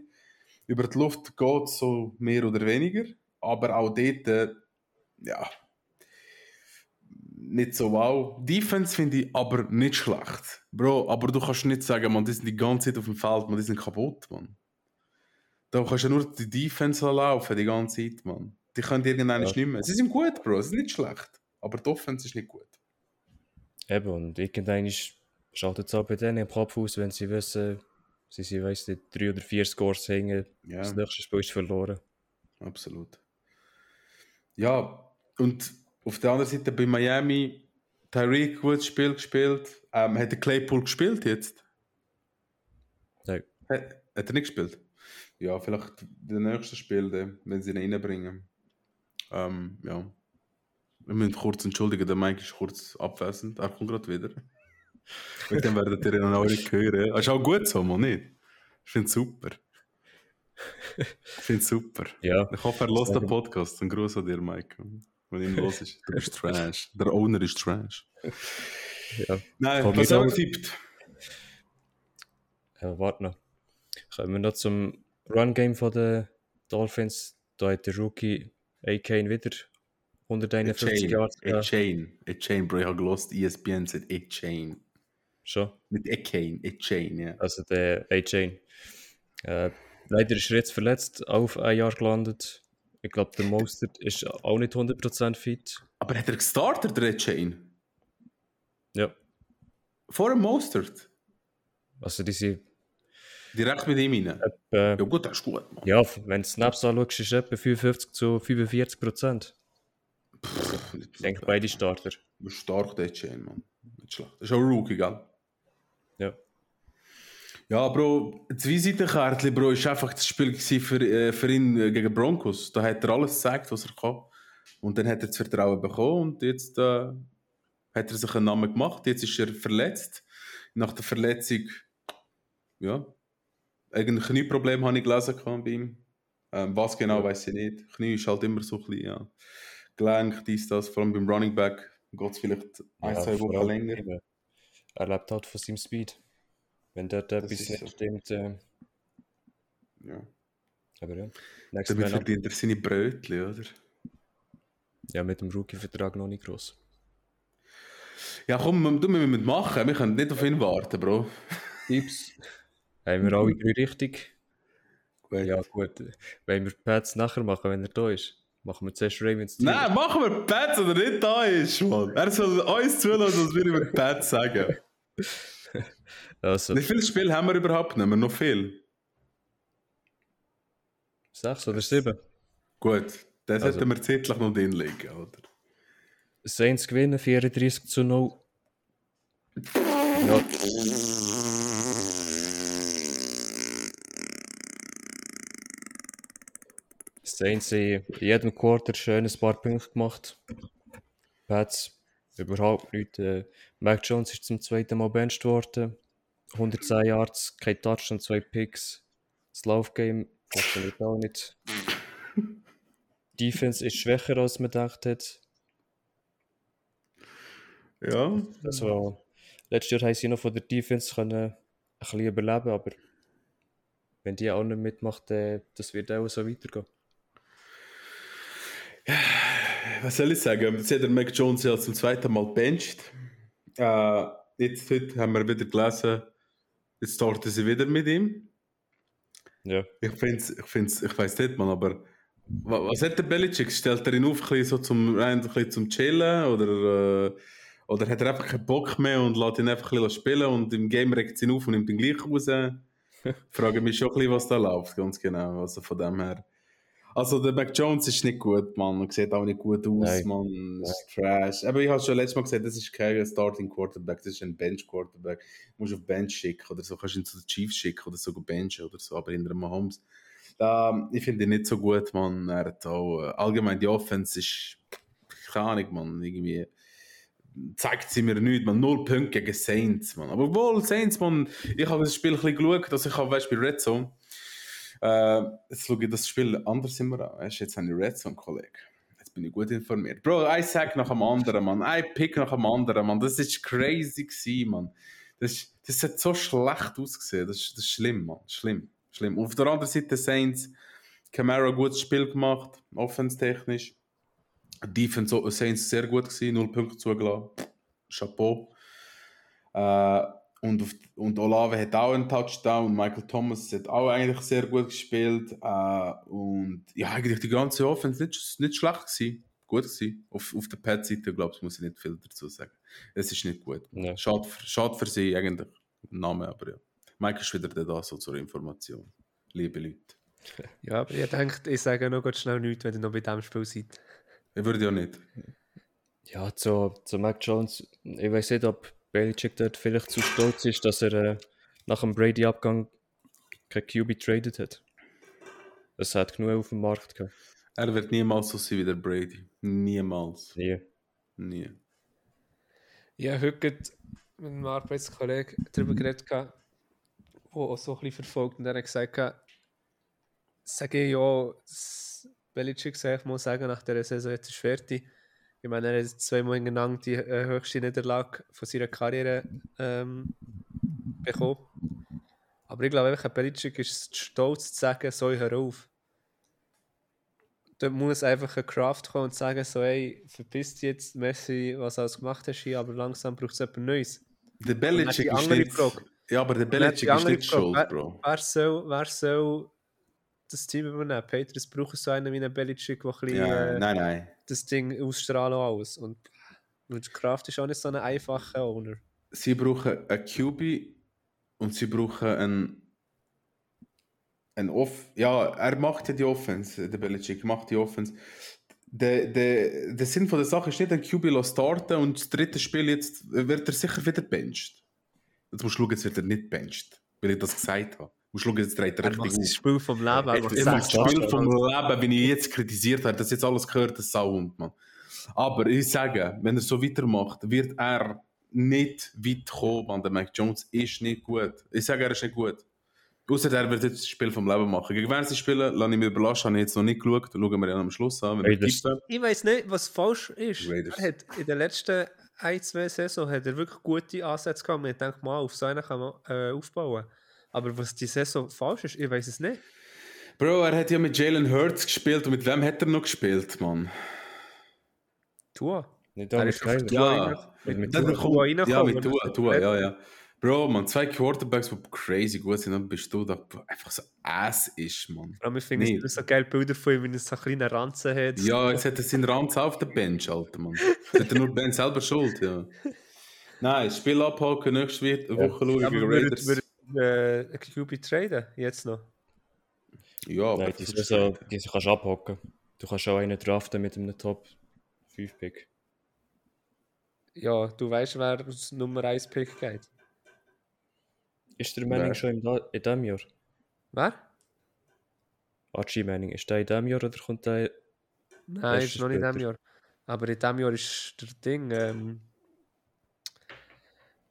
A: Über die Luft geht es so mehr oder weniger, aber auch dort, äh, ja, nicht so wow. Defense finde ich aber nicht schlecht. Bro, aber du kannst nicht sagen, man, die sind die ganze Zeit auf dem Feld, man, die sind kaputt, man. Da kannst du nur die Defense laufen, die ganze Zeit, man. Die können irgendwann ja. nicht mehr. Sie sind gut, Bro, sie sind nicht schlecht. Aber die Offense ist nicht gut.
C: Eben, und irgendwann schaltet es auch bei denen im Kopf aus, wenn sie wissen, sie sind, weiss nicht, drei oder vier Scores hängen, ja. das nächste Spiel ist verloren.
A: Absolut. Ja, und auf der anderen Seite bei Miami, Tyreek gutes Spiel gespielt. Ähm, hat der Claypool gespielt jetzt?
C: Nein.
A: Hat, hat er nicht gespielt? Ja, vielleicht der nächste Spiel, wenn sie ihn reinbringen. Ähm, ja. Wir müssen kurz entschuldigen, der Mike ist kurz abwesend. Er kommt gerade wieder. [laughs] Und dann werdet ihr ihn auch nicht hören. Das ist auch gut so, man nicht? Ich finde es super. Ich finde es super.
C: Ja.
A: Ich hoffe, er lässt den Podcast. Ein Gruß an dir, Mike. Wenn ihm los ist. Du bist [laughs] Trash. Der Owner ist Trash.
C: Ja.
A: Nein, Komm was er tippt.
C: Ja, warte noch. Kommen wir noch zum Run-Game der Dolphins. Da hat der Rookie A-Kane wieder 151 Yards.
A: A Chain. A Chain, Bro. Ich habe gelost, ESPN sagt A Chain.
C: Schon?
A: Mit A Chain. A Chain, ja.
C: Also der A Chain. Äh, leider ist er jetzt verletzt, auf ein Jahr gelandet. Ich glaube, der Mostert ist auch nicht 100% fit.
A: Aber hat er gestartet, der Chain?
C: Ja.
A: Vor dem Mostert?
C: Also diese...
A: Direkt mit ihm rein?
C: Etwa,
A: ja gut, das ist gut.
C: Man. Ja, wenn du Snaps anschaust, ist etwa 55 zu 45 Prozent.
A: Pff,
C: ich denke, beide Starter.
A: Stark, der Chain, Mann. Nicht schlecht. Das ist auch Rookie, gell?
C: Ja.
A: Ja, Bro, das Visitenkärtchen, Bro, ist einfach das Spiel für, äh, für ihn äh, gegen Broncos. Da hat er alles gezeigt, was er kann. Und dann hat er das Vertrauen bekommen und jetzt äh, hat er sich einen Namen gemacht. Jetzt ist er verletzt. Nach der Verletzung, ja, irgendein Knieproblem habe ich gelesen bei ihm. Ähm, was genau, ja. weiß ich nicht. Knie ist halt immer so ein bisschen, ja. Gelenk, dies, das, vor allem beim Running Back geht es vielleicht ein, ja, zwei Wochen länger.
C: Er lebt halt von seinem Speed. Wenn dort etwas nicht so. stimmt. Äh,
A: ja.
C: Aber ja.
A: Damit verdient er seine Brötchen, oder?
C: Ja, mit dem Rookie-Vertrag noch nicht groß.
A: Ja, komm, du müssen machen. Wir können nicht auf ihn warten, Bro.
C: Tipps. Haben wir alle drei richtig?
A: Gut.
C: Ja, gut. Wenn wir Pets nachher machen, wenn er da ist. Machen wir zuerst Ravens
A: Team. Nein, machen wir Pets, wenn er nicht da ist, Mann. Er soll uns zulassen, was wir über Pets sagen.
C: Also.
A: Wie viele Spiele haben wir überhaupt nicht mehr? Noch viel?
C: Sechs oder sieben.
A: Gut, das also. hätten wir zeitlich noch drin liegen, oder?
C: Saints gewinnen 34 zu 0. ja. Saints haben in jedem Quarter schön ein paar Punkte gemacht. Pats überhaupt nicht. Äh, Mac Jones ist zum zweiten Mal benched worden. 110 Yards, kein Touchdown, zwei Picks. Das Laufgame funktioniert auch nicht. Defense ist schwächer, als man gedacht hat.
A: Ja.
C: Also, letztes Jahr haben sie noch von der Defense können ein bisschen überleben, aber wenn die auch nicht mitmacht, äh, das wird auch so weitergehen
A: was soll ich sagen? Jetzt hat der Mac Jones ja zum zweiten Mal bencht. Äh, jetzt heute haben wir wieder gelesen, jetzt starten sie wieder mit ihm.
C: Ja.
A: Ich finde ich find's, ich weiß nicht, man, aber was hat der Belichick? Stellt er ihn auf ein so zum, ein bisschen zum Chillen oder, äh, oder hat er einfach keinen Bock mehr und lässt ihn einfach ein bisschen spielen und im Game regt ihn auf und nimmt ihn gleich raus? [laughs] frage mich schon ein bisschen, was da läuft, ganz genau. Also von dem her. Also der Mac Jones ist nicht gut, Mann. Er sieht auch nicht gut aus, Nein. Mann. Das ist Trash. Aber ich habe schon letztes Mal gesagt, das ist kein Starting Quarterback, das ist ein Bench Quarterback. Du musst auf Bench schicken oder so, kannst ihn zu den Chiefs schicken oder sogar benchen oder so, aber in der Mahomes. Da, ich finde ihn nicht so gut, Mann. Er hat auch, äh, allgemein die Offense ist, keine Ahnung, Mann, irgendwie zeigt sie mir nicht, man. Null Punkte gegen Saints, man. Aber wohl, Saints, man, ich habe das Spiel ein bisschen geschaut, also ich habe, weißt du, bei Red Zone, äh, jetzt schaue ich das Spiel anders immer an. Weißt, jetzt habe ich Red Zone, Kollege. Jetzt bin ich gut informiert. Bro, ein Sack nach dem anderen, man. Ein Pick nach dem anderen, man. Das ist crazy gewesen, man. Das, das hat so schlecht ausgesehen. Das, das ist schlimm, man. Schlimm. Schlimm. Auf der anderen Seite Saints, Camara gutes Spiel gemacht, offenstechnisch. Defense Saints sehr gut gewesen, 0 Punkte zugelassen. Chapeau. Äh, und, auf, und Olave hat auch einen Touchdown. Michael Thomas hat auch eigentlich sehr gut gespielt. Äh, und ja, eigentlich die ganze Offense nicht, nicht schlecht gewesen. Gut gewesen. Auf, auf der Pad-Seite, glaube ich, muss ich nicht viel dazu sagen. Es ist nicht gut. Ja. Schade, schade für sie eigentlich. Name, aber ja. Mike ist wieder da, so zur Information. Liebe Leute. [laughs]
B: Ja, aber ich denke, ich sage noch ganz schnell nichts, wenn ihr noch bei diesem Spiel seid.
A: Ich würde ja nicht.
C: Ja, zu, zu Mac Jones, ich weiß nicht, ob Belichick dort vielleicht zu stolz ist, dass er äh, nach dem Brady-Abgang kein QB traded hat. Es hat genug auf dem Markt gehabt.
A: Er wird niemals so sein wie der Brady. Niemals.
C: Nie.
A: Nie.
B: Ja, heute mit einem Arbeitskollegen darüber geredet, der auch so ein bisschen verfolgt und er hat gesagt, sage ich ja, Belichick ich mal sagen, nach der Saison jetzt ist fertig ich meine, er hat zweimal hintereinander die äh, höchste Niederlage von seiner Karriere ähm, bekommen. Aber ich glaube, Herr Belichick ist stolz zu sagen, so hör auf. Da muss einfach ein Craft kommen und sagen, so, hey, verpiss dich jetzt, Messi, was du alles gemacht hast hier, aber langsam braucht es etwas Neues.
A: Der Belichick ist nicht... Frage. Ja, aber der Belichick ist nicht schuld, Bro.
B: Wer, wer, soll, wer soll das Team übernehmen. Patriots brauchen so einen wie einen Belichick, der ein bisschen,
A: ja, äh, nein, nein.
B: Das Ding ausstrahlen aus. Und, Kraft ist auch nicht so ein einfacher Owner.
A: Sie brauchen einen QB und sie brauchen einen, einen Off. Ja, er macht ja die Offense, der Belichick macht die Offense. Der, der, der Sinn von der Sache ist nicht, ein QB starten und das dritte Spiel jetzt wird er sicher wieder benched. Jetzt musst du schauen, jetzt wird er nicht benched, weil ich das gesagt habe. Und schauen, jetzt dreht er richtig auf.
B: Das Spiel vom Leben.
A: Ich, ich das Spiel vom Leben, wenn ich jetzt kritisiert habe, das jetzt alles gehört, das Sound, man. Aber ich sage, wenn er so weitermacht, wird er nicht weit kommen. Der Mike Jones ist nicht gut. Ich sage, er ist nicht gut. Außer er wird jetzt das Spiel vom Leben machen. Gegen wen sie spielen, lasse ich mir überlassen, habe ich jetzt noch nicht geschaut. Schauen wir ja am Schluss an.
B: Ich weiß nicht, was falsch ist. Raiders. Er hat in den letzten ein, zwei Saison hat er wirklich gute Ansätze gehabt. Ich denke mal, auf so einen kann man äh, aufbauen. Aber was die Saison falsch ist, ich weiß es nicht.
A: Bro, er hat ja mit Jalen Hurts gespielt und mit wem hat er noch gespielt, Mann?
B: Tua.
C: Nicht er ist
A: auf ja, mit, mit Tua, reingekommen. Ja, mit Tua, Tua, ja, ja. Bro, man, zwei Quarterbacks, die crazy gut sind, dann bist du da einfach so ass ist, man.
B: Aber ich finde es so geil Bilder von ihm, wenn er so einen kleinen Ranzen hat.
A: Ja, jetzt hat er seinen Ranzen auf der Bench, Alter, man. Jetzt hat er nur Ben selber schuld, ja. [laughs] Nein, Spiel abhaken, nächste Woche schauen
B: ja, gegen Raiders äh, QB traden, jetzt noch?
A: Ja, aber
C: Nein, die, so, die kannst du abhocken. Du kannst auch einen draften mit einem Top 5 Pick.
B: Ja, du weißt, wer das Nummer 1 Pick geht.
C: Ist der Manning wer? schon in, in diesem Jahr?
B: Wer?
C: Archie Manning, ist der in diesem Jahr oder kommt der?
B: Nein, ist noch nicht in diesem Jahr. Aber in diesem Jahr ist der Ding. Ähm...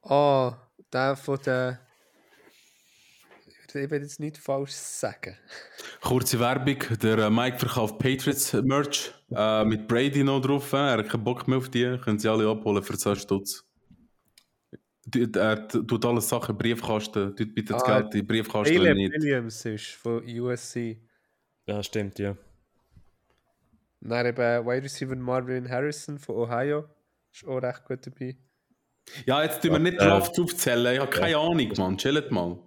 B: Oh, der von der ich will jetzt nicht falsch sagen.
A: Kurze Werbung: der Mike verkauft Patriots Merch äh, mit Brady noch drauf. Er hat keinen Bock mehr auf die. Können sie alle abholen für 10 Stutz. Er tut alle Sachen Briefkasten, tut bitte das ah, Geld in Briefkasten
B: Caleb nicht. Williams ist von USC.
C: Ja, stimmt, ja.
B: Dann eben Wide Receiver Marvin Harrison von Ohio. Ist auch recht gut dabei.
A: Ja, jetzt tun wir nicht drauf äh, aufzählen. Ich habe keine ja. Ahnung, Mann. Chillt mal.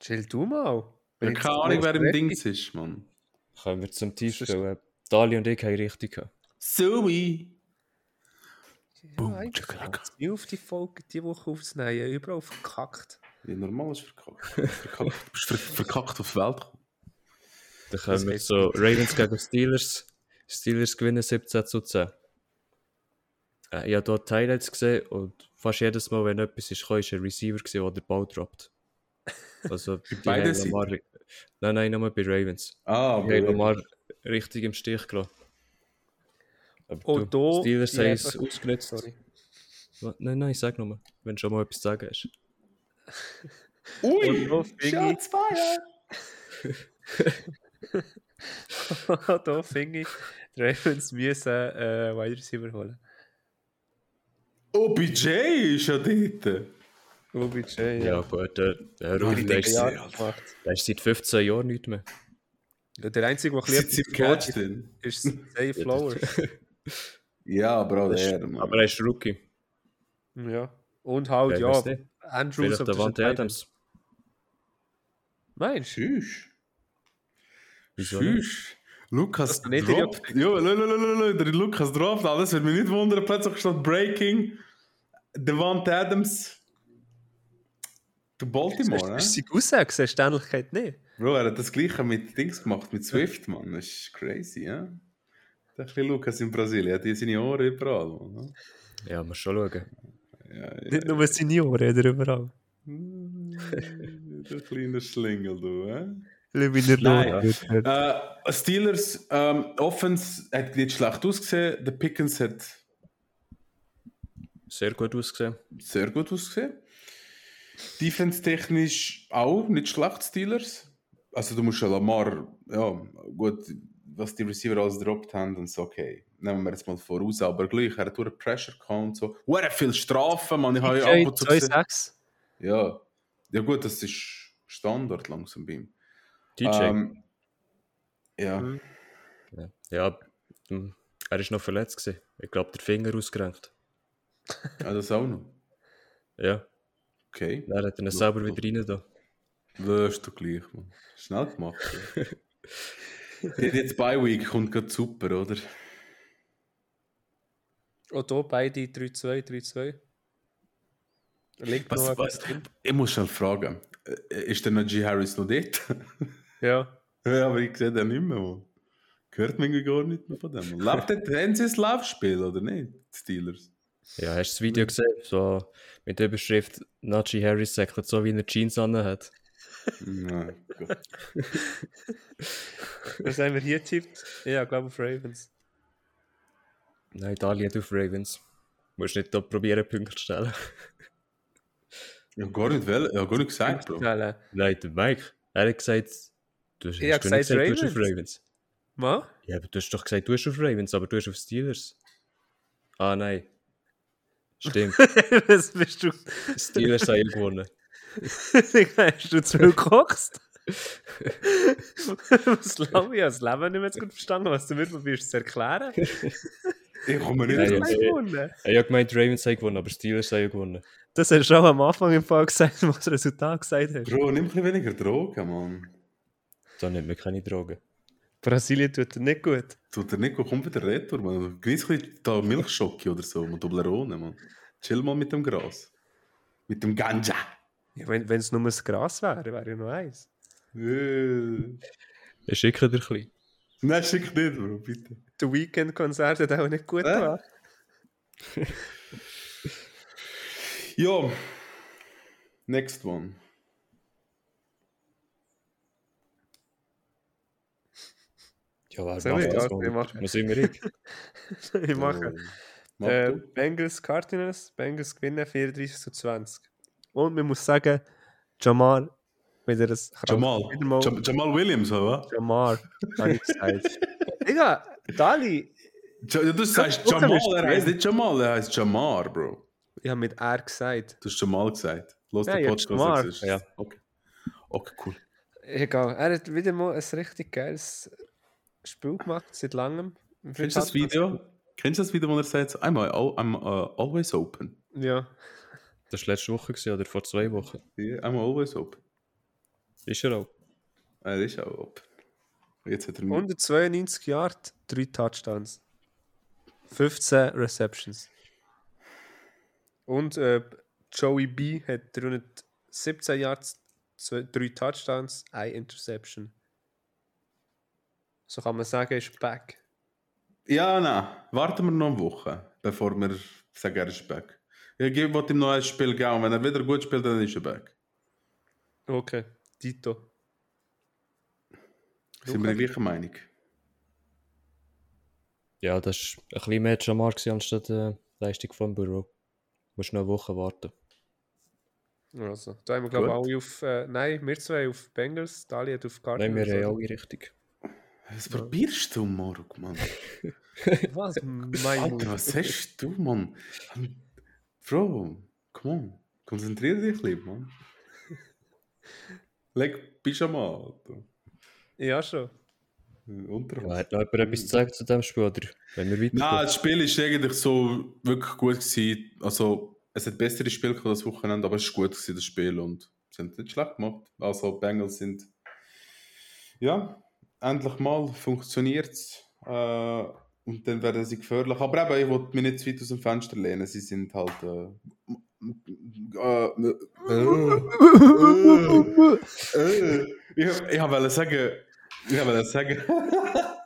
B: Chill du mal.
A: Ich habe keine Ahnung, wer im Dings ist, Mann.
C: Kommen wir zum Tiefspiel. Dali und ich haben richtig gehabt.
A: Zoe!
B: Ja, Boom, ich auf die Folge diese Woche aufzunehmen. Überall verkackt.
A: Ja, normal ist verkackt. verkackt. Du bist ver verkackt auf die Welt gekommen.
C: Dann kommen wir so Ravens gegen Steelers. Steelers gewinnen 17 zu 10. Äh, ich habe dort Highlights gesehen und fast jedes Mal, wenn etwas ist, ist ein Receiver der den Ball droppt. Also [laughs] die
A: Beide
C: haben Lamar, Nein, nein, nur bei Ravens.
A: Ah,
C: Die haben Lamar richtig im Stich gelassen. Aber
B: Und
C: du,
B: da
C: Steelers
B: die
C: haben es ausgenutzt.
B: Sorry.
C: Nein, nein, sag nochmal, wenn du schon mal etwas zu sagen hast.
A: Ui, Shots fired! [laughs]
B: da finde ich, die Ravens müssen äh, Wide Receiver holen.
A: OBJ ist ja dort.
B: OBJ,
C: Ja,
B: ja.
C: gut, der, der,
A: Ja,
C: Ruf,
A: die
C: der, ist,
A: ja.
C: Der ist seit 15 Jahren nicht mehr.
B: Ja, Der einzige, der ein bisschen
A: catcht
B: ist, ist Zay [laughs] Flowers.
A: Ja, aber auch der.
C: Aber er ist Rookie.
B: ja. Und halt, ja,
C: nicht.
B: Andrews.
C: Vielleicht der
B: ein
C: Adams.
B: Meinst du?
A: Tschüss. Lukas droppt. Ja, la, der Lukas droppt alles. Wird mich nicht wundern, plötzlich steht Breaking. Devante Adams. Du Baltimore,
B: Das ist
A: ne?
B: seine Aussage, Selbstverständlichkeit nicht.
A: Bro, er hat das gleiche mit Dings gemacht, mit Swift, Mann. Das ist crazy, ja? Der kleine Lukas in Brasilien, hat die seine Ohren überall, Mann.
C: Ja, muss schon schauen.
A: Ja, ja.
B: Nicht nur Senioren oder überall.
A: Der kleine Schlingel, du, hä?
B: Er
A: Nein. Äh, Steelers ähm, Offense hat nicht schlecht ausgesehen. Der Pickens hat
C: Sehr gut ausgesehen.
A: sehr gut ausgesehen. Defense technisch auch nicht schlecht, Steelers. Also du musst ja Lamar, ja, gut, was die Receiver alles gedroppt haben, dann ist okay. Nehmen wir jetzt mal voraus, aber gleich, er hat durch Pressure gehabt und so. Wer viel Strafen, man, ich habe ja ab und zu gesehen.
B: 2-6.
A: Ja. ja gut, das ist Standard langsam bei ihm.
C: DJ.
A: Ähm, ja.
B: Mhm.
C: ja, ja er ist noch verletzt gewesen. Ich glaube, der Finger ausgerenkt.
A: ja, das auch noch.
C: Ja,
A: Okay. [laughs]
C: er hat ihn selber wieder rein da.
A: Das ist doch gleich, man. Schnell gemacht. Ja. Die jetzt Bye Week kommt gerade super, oder?
B: Und hier beide 3-2, 3-2. Liegt
A: Was, was, ich muss schnell fragen. Ist der noch G. Harris noch dort? [laughs]
B: Ja.
A: ja, aber ich sehe den nicht mehr. Man. Hört man gar nicht mehr von dem. Lebt der, haben sie ein Laufspiel [laughs] oder nicht? Die Steelers.
C: Ja, hast du das Video gesehen? So mit der Überschrift Najee Harris säckelt so, wie er Jeans an hat.
A: Nein, Gott. [laughs]
B: Was haben wir hier getippt? Ja, ich glaube auf Ravens.
C: Nein, Dali hat auf Ravens. Musst nicht da probieren, Punkte zu stellen.
A: Ich habe gar nicht, will, ich hab gar nicht gesagt, Bro.
B: Stellen.
C: Nein, der Mike, er hat gesagt, du hast,
B: Ich
C: hast du nicht
B: gesagt
C: du hast auf
B: Ravens.
C: Ravens.
B: Was?
C: Ja, aber du hast doch gesagt, du hast auf Ravens, aber du hast auf Steelers. Ah, nein. Stimmt, [laughs]
B: Was bist du?
C: Steelers haben gewonnen.
B: Hast du zu viel gekocht? was lau ich das Leben nicht mehr so gut verstanden, was du mir probierst zu erklären.
A: Ich komme nicht
C: ja.
B: gewonnen.
C: Ich habe gemeint, Ravens haben gewonnen, aber Steelers haben gewonnen.
B: Das hast du auch am Anfang im Fall gesagt, was das Resultat gesagt hast.
A: Bro, nimm ein bisschen weniger Drogen, Mann.
C: Da nimmt man keine Drogen.
B: Brasilien tut dir nicht gut.
A: Tut der Nico, komm wieder retour, man. Genieß ein bisschen da Milchschocke oder so, mit Toblerone, man. Chill mal mit dem Gras. Mit dem Ganja.
B: Ja, wenn es nur das Gras wäre, wäre ja noch eins.
A: Äh.
C: Ich schicke dir ein bisschen.
A: Nein, schick nicht, Bro, bitte.
B: Der Weekend-Konzert hat auch nicht gut
A: Äh?
B: gemacht.
A: Ja. Next one.
C: Ja, wer
B: Soll ich?
C: das?
B: Ja, wir machen.
C: Muss immer [laughs] ich.
B: ich mache.
A: Äh, mach
B: Äh. Bengals Cardinals. Bengals gewinnen 34 zu 20. Und man muss sagen, Jamar, wieder das
A: Jamal.
B: Mal,
A: Jam Jamal Williams, oder?
B: Jamar, habe ich gesagt. [laughs] Digga, Dali,
A: Ja, du sagst
B: Guck,
A: Jamal, er heißt nicht Jamal, er heißt Jamar, Bro.
B: ich habe mit R gesagt.
A: Du hast Jamal gesagt. Los
B: Ja, ja,
A: Podcast. Ist-
C: Ja.
A: Okay. Okay, cool.
B: Egal, er hat wieder mal ein richtig geiles Spiel gemacht, seit langem.
A: Kennst du das Video? Kennst du das Video, wo er sagt, I'm, I'm uh, always open?
B: Ja.
C: Das war letzte Woche gewesen, oder vor zwei Wochen.
A: Yeah, I'm always open.
C: Ist er auch.
A: Er ist auch open. Jetzt hat er
B: 192 Yard, 3 Touchdowns. 15 Receptions. Und äh, Joey B hat 17 Yards, 3 Touchdowns, 1 Interception. So kann man sagen, er ist back.
A: Ja, nein. Warten wir noch eine Woche, bevor wir sagen, er ist back. Ich wollte ihm noch ein Spiel geben. Wenn er wieder gut spielt, dann ist er back.
B: Okay, Tito.
A: Sind wir der gleichen Meinung?
C: Ja, das war ein bisschen mehr Jamar anstatt die äh, Leistung vom Büro. Du musst noch eine Woche warten.
B: Also, da haben wir, glaube ich, alle auf. Äh, nein, wir zwei auf Bengals, Dali hat auf
C: Cardinals. Nein, wir haben alle richtig.
A: Was probierst du, Maruk, Mann? [laughs]
B: was?
A: Mein Alter, was hast du, Mann? Bro, komm on. Konzentriere dich, lieb, Mann. [laughs] Leg Pyjama, Alter.
B: Ja, schon.
C: Ja, hat noch jemand etwas gesagt zu dem Spiel, oder wenn wir weiter
A: Nein, das Spiel war eigentlich so wirklich gut gewesen. Also, es hat bessere Spiele gehabt das Wochenende, aber es war gut gewesen, das Spiel und sind nicht schlecht gemacht. Also, Bengals sind, ja, endlich mal funktioniert es. Äh, und dann werden sie gefährlich. Aber eben, ich wollte mich nicht zu weit aus dem Fenster lehnen. Sie sind halt. Äh, ich, ich wollte sagen, ich wollte sagen,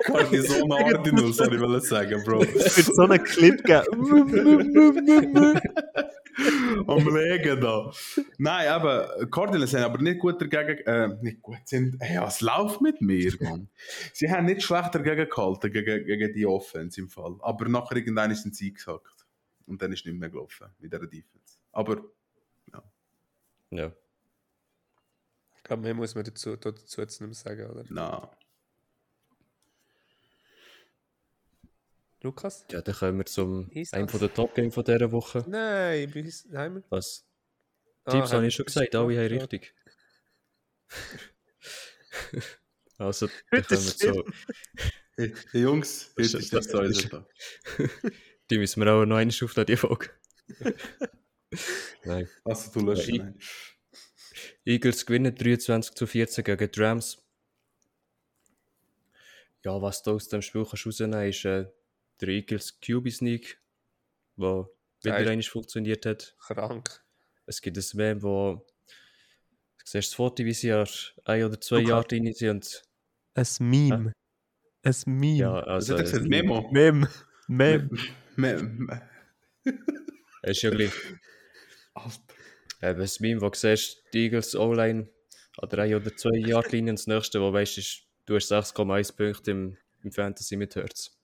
A: Cortison Ordinal, soll ich sagen, Bro.
B: Es wird so einen Clip geben. [laughs]
A: Am Legen da. Nein, aber Cardinals sind aber nicht gut dagegen, äh, nicht gut sind, hey, was läuft mit mir, Mann? Sie haben nicht schlecht dagegen gehalten, gegen, gegen die Offense im Fall. Aber nachher irgendwann sind sie eingesackt. Und dann ist nicht mehr gelaufen mit dieser Defense. Aber, ja.
C: Ja.
B: Ich glaube, mehr muss man dazu, dazu jetzt nicht mehr sagen, oder?
A: Nein.
B: Lukas?
C: Ja, dann kommen wir zum einem von der Top Game von dieser Woche.
B: Nein, bis haben wir.
C: Was? Ah, Tipps habe ich schon gesagt, alle haben richtig. [laughs] also, dann kommen wir zu.
A: Hey, hey Jungs, heute ist das da. [laughs]
C: Die müssen wir auch noch einmal aufladen, die Folge. [laughs]
A: Nein. Also, du löscht ja,
C: Eagles gewinnen 23 zu 14 gegen die Rams. Ja, was du aus dem Spiel kannst rausnehmen kannst, ist äh, der Eagles QB Sneak, der wieder einmal funktioniert hat.
B: Krank.
C: Es gibt ein Meme, wo du siehst das Foto, wie sie ein oder zwei Jahre drin sind.
B: Ein Meme. Äh? Ein Meme.
C: Ja, also...
A: Das ist ein Memo.
B: Mem. Mem.
A: Mem. [laughs]
C: Es ist ja gleich. Eben, das Meme, wo du siehst, die Eagles O-Line an drei oder zwei Jahre Linien und das nächste, wo weißt ist, du hast 6,1 Punkte im, im Fantasy mit Hertz.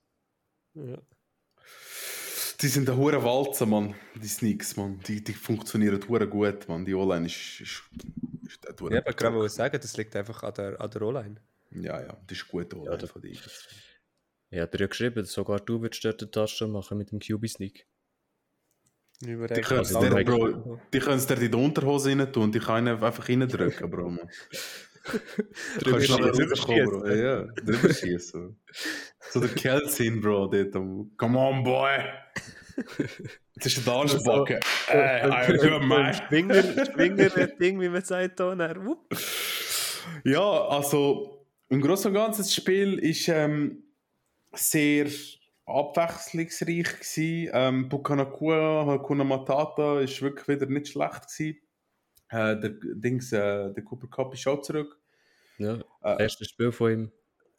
B: Ja.
A: Die sind ein hoher Walzen, Mann. Die Sneaks, Mann. Die, die funktionieren hure gut, Mann. Die O-Line ist, ist,
B: ist Ja, aber kann man sagen, das liegt einfach an der, an der O-Line.
A: Ja, ja, das ist gut O-Line ja, von den Eagles.
C: Ja, hat er ja geschrieben, sogar du würdest dort den Touchdown machen mit dem QB-Sneak.
A: Die können es dir, Bro, die können es dir in die Unterhose rein tun, die können einfach reindrücken, Bro. Man. [laughs] drüber schießen, Bro. Ja, drüber schießen. So der Kelsin, Bro, dort. Come on, boy! Das ist der Arschbacke. Ey, hör mal.
B: Schwinger, Schwinger-Ding, wie man sagt, da.
A: Ja, also im Großen und Ganzen das Spiel ist ähm, sehr abwechslungsreich gewesen. Ähm, Bukanakua, Hakuna Matata ist wirklich wieder nicht schlecht gewesen. Äh, der Dings, äh, der Cooper Cup ist auch zurück.
C: Ja, äh, erstes Spiel von ihm.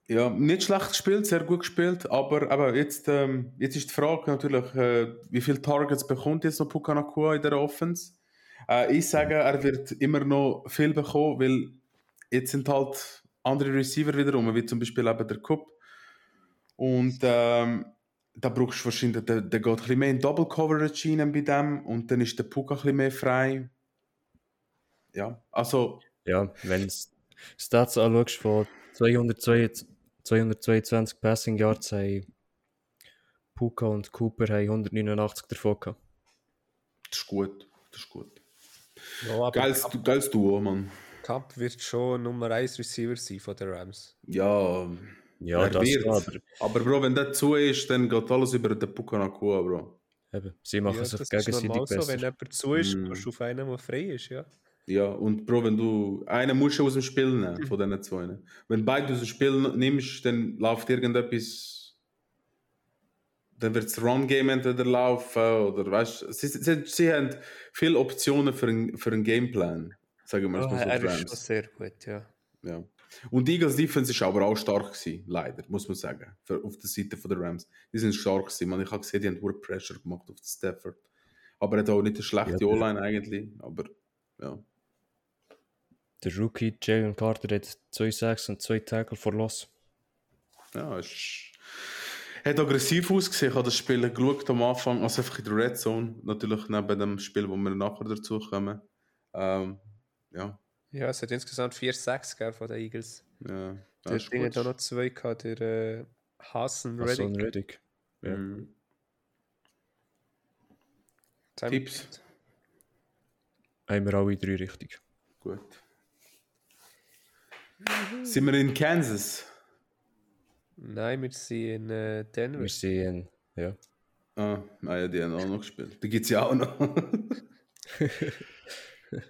A: Ja, nicht schlecht gespielt, sehr gut gespielt, aber, aber jetzt, ähm, jetzt ist die Frage natürlich, äh, wie viele Targets bekommt jetzt noch Pukanakua in der Offense? Äh, ich sage, er wird immer noch viel bekommen, weil jetzt sind halt andere Receiver wiederum, wie zum Beispiel eben der Cup. Und ähm, da brauchst du wahrscheinlich, der, der geht ein bisschen mehr in Double Coverage rein bei dem und dann ist der Puck ein bisschen mehr frei. Ja, also.
C: Ja, wenn du Stats anschaust von 222, 222 Passing Yards, haben Puka und Cooper haben 189 davon gehabt.
A: Das ist gut, das ist gut. Ja, geiles, geiles Duo, Mann.
B: Cup wird schon Nummer 1 Receiver sein von den Rams.
A: Ja,
C: ja, das wird.
A: Aber, aber Bro, wenn das zu ist, dann geht alles über den Pukanakua, Bro.
C: Eben, sie machen ja, sich gegenseitig besser.
B: So, wenn jemand zu ist, mm. kannst du auf einen, der frei ist, ja.
A: Ja, und Bro, wenn du einen musst du aus dem Spiel nehmen, von diesen zwei. Wenn beide aus dem Spiel nimmst, dann läuft irgendetwas, dann wird das Run-Game entweder laufen oder weißt sie, sie, sie haben viele Optionen für einen, für einen Gameplan. Sagen wir es
B: Oh,
A: mal so.
B: er ist schon sehr gut, ja.
A: Ja. Und die Eagles Defense ist aber auch stark gewesen, leider, muss man sagen, für, auf der Seite von der Rams. Die sind stark gewesen. Man, ich habe gesehen, die haben hohe Pressure gemacht auf den Stafford. Aber er hat auch nicht eine schlechte
C: Ja,
A: O-Line eigentlich, aber ja.
C: Der Rookie Jalen Carter hat 2 Sacks und 2 Tackle for Loss.
A: Ja, es ist- hat aggressiv ausgesehen. Ich habe das Spiel geschaut am Anfang, also einfach in der Red Zone. Natürlich neben dem Spiel, wo wir nachher dazu kommen. Ähm, ja,
B: Ja, es hat insgesamt 4-6 gegeben von den Eagles.
A: ja.
B: Der
A: das ist
B: Ding hat
A: gut.
B: auch noch zwei gehabt, der äh, Hassan
C: Hassan
B: Reddick.
C: Reddick. Ja.
A: Mhm. Tipps?
C: Haben wir alle drei richtig.
A: Gut. Sind wir in Kansas?
B: Nein, wir sind in äh, Denver.
C: Wir sehen, ja.
A: Ah, ah ja, die haben auch noch gespielt. Die gibt es ja auch noch. [laughs]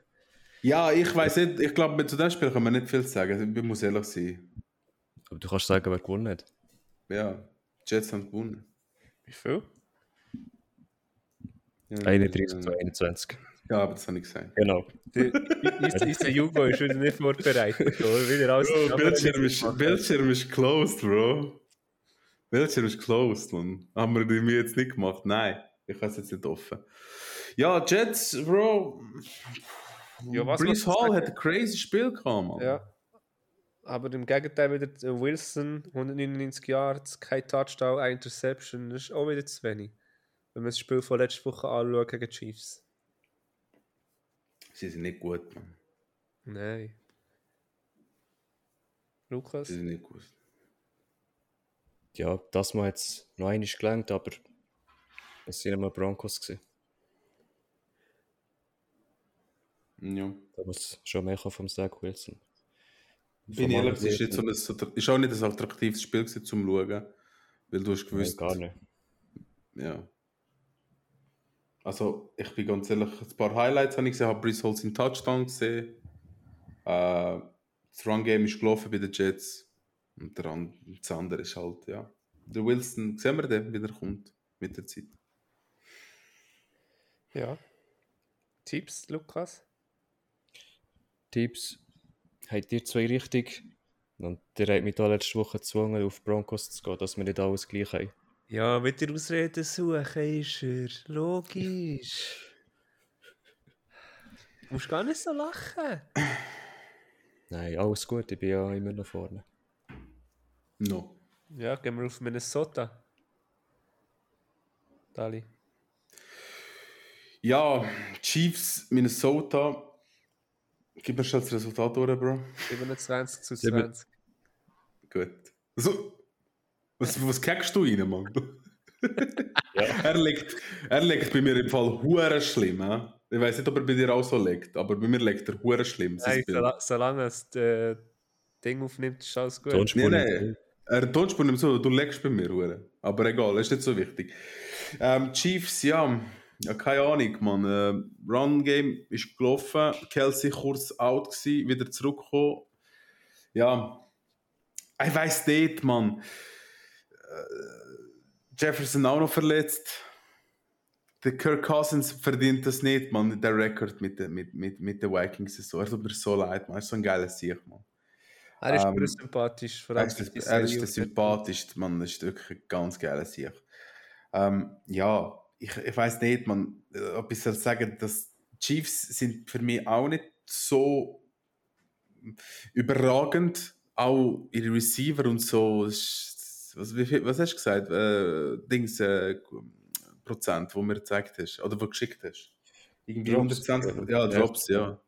A: ja, ich weiß nicht, ich glaube, zu dem Spiel kann man nicht viel sagen. Ich muss ehrlich sein.
C: Aber du kannst sagen, wer gewonnen hat.
A: Ja, die Jets haben gewonnen.
B: Wie viel?
A: Ja,
C: 31 zu 21.
A: Ja, aber das habe ich gesagt.
C: Genau.
B: Der, unser, unser Jugo ist wieder nicht vorbereitet. Oder? Wieder alles
A: Bro, Bildschirm
B: nicht
A: ist. Bildschirm ist closed, Bro. Bildschirm ist closed, man. Haben wir die mir jetzt nicht gemacht? Nein, ich habe es jetzt nicht offen. Ja, Jets, Bro.
B: Ja, was
A: Brees
B: man
A: Hall
B: sagen-
A: hat ein crazy Spiel gehabt, man.
B: Ja. Aber im Gegenteil wieder der Wilson, 199 Yards, kein Touchdown, eine Interception. Das ist auch wieder zu wenig. Wenn wir das Spiel von letzter Woche anschauen gegen Chiefs.
A: Sie sind nicht gut, man.
B: Nein. Lukas?
A: Sie sind nicht gut.
C: Ja, das Mal es noch einmal gelangt, aber es sind immer Broncos gewesen.
A: Ja.
C: Da muss schon mehr kommen vom Zach Wilson.
A: Bin ehrlich, es ist, so ein, so- ist auch nicht ein attraktives Spiel gewesen, zum Schauen. Weil du hast
C: Nein,
A: gewusst.
C: gar nicht.
A: Ja. Also, ich bin ganz ehrlich, ein paar Highlights habe ich gesehen, habe Brice Hall seinen Touchdown gesehen. Äh, das Run-Game ist gelaufen bei den Jets. Und der an- das andere ist halt, ja. Der Wilson, sehen wir den, wie der kommt mit der Zeit.
B: Ja. Tipps, Lukas?
C: Tipps. Habt ihr zwei richtig? Und der hat mich da letzte Woche gezwungen, auf Broncos zu gehen, dass wir nicht alles gleich haben.
B: Ja, mit der Ausrede suchen ist er. Logisch. Du musst gar nicht so lachen.
C: Nein, alles gut, ich bin ja immer noch vorne.
A: No.
B: Ja, gehen wir auf Minnesota. Dali.
A: Ja, Chiefs, Minnesota. Gib mir schnell das Resultat durch, Bro.
B: 27 zu
C: Sieben-
B: 20.
A: Gut. So. Was, was kackst du rein, Mann? [laughs]
C: Ja.
A: er, legt, er legt bei mir im Fall hure schlimm. He? Ich weiß nicht, ob er bei dir auch so legt, aber bei mir legt er hure schlimm.
B: Nein,
A: Bild.
B: sola- solange es das Ding aufnimmt, ist alles gut.
C: Tonspur
A: Nein, nein. Er tut nicht so, du legst bei mir hure. Aber egal, ist nicht so wichtig. Ähm, Chiefs, ja. Ja, keine Ahnung, man. Äh, Run-Game ist gelaufen. Kelsey kurz out gsi, wieder zurückgekommen. Ja. Ich weiß nicht, man. Äh, Jefferson auch noch verletzt. Der Kirk Cousins verdient das nicht, man, der Rekord mit, den- mit, mit, mit den Vikings. So. Er tut mir so leid, man. Er ist so ein geiler Sieg, man.
B: Er ist
A: Ähm,
B: sympathisch. Vor
A: Er
B: allem
A: ist, das,
B: die
A: er ist der sympathischste, man. Das ist wirklich ein ganz geiler Sieg. Ähm, ja, ich, ich weiß nicht, man, äh, ob ich soll sagen, dass Chiefs sind für mich auch nicht so überragend. Auch ihre Receiver und so. ist- Was, wie viel, was hast du gesagt? Äh, Dings, äh, Prozent, wo mir gezeigt hast. Oder wo du geschickt hast. Irgendwie
C: Drops.
A: 120. Ja,
C: Ja.
A: Drops, ja.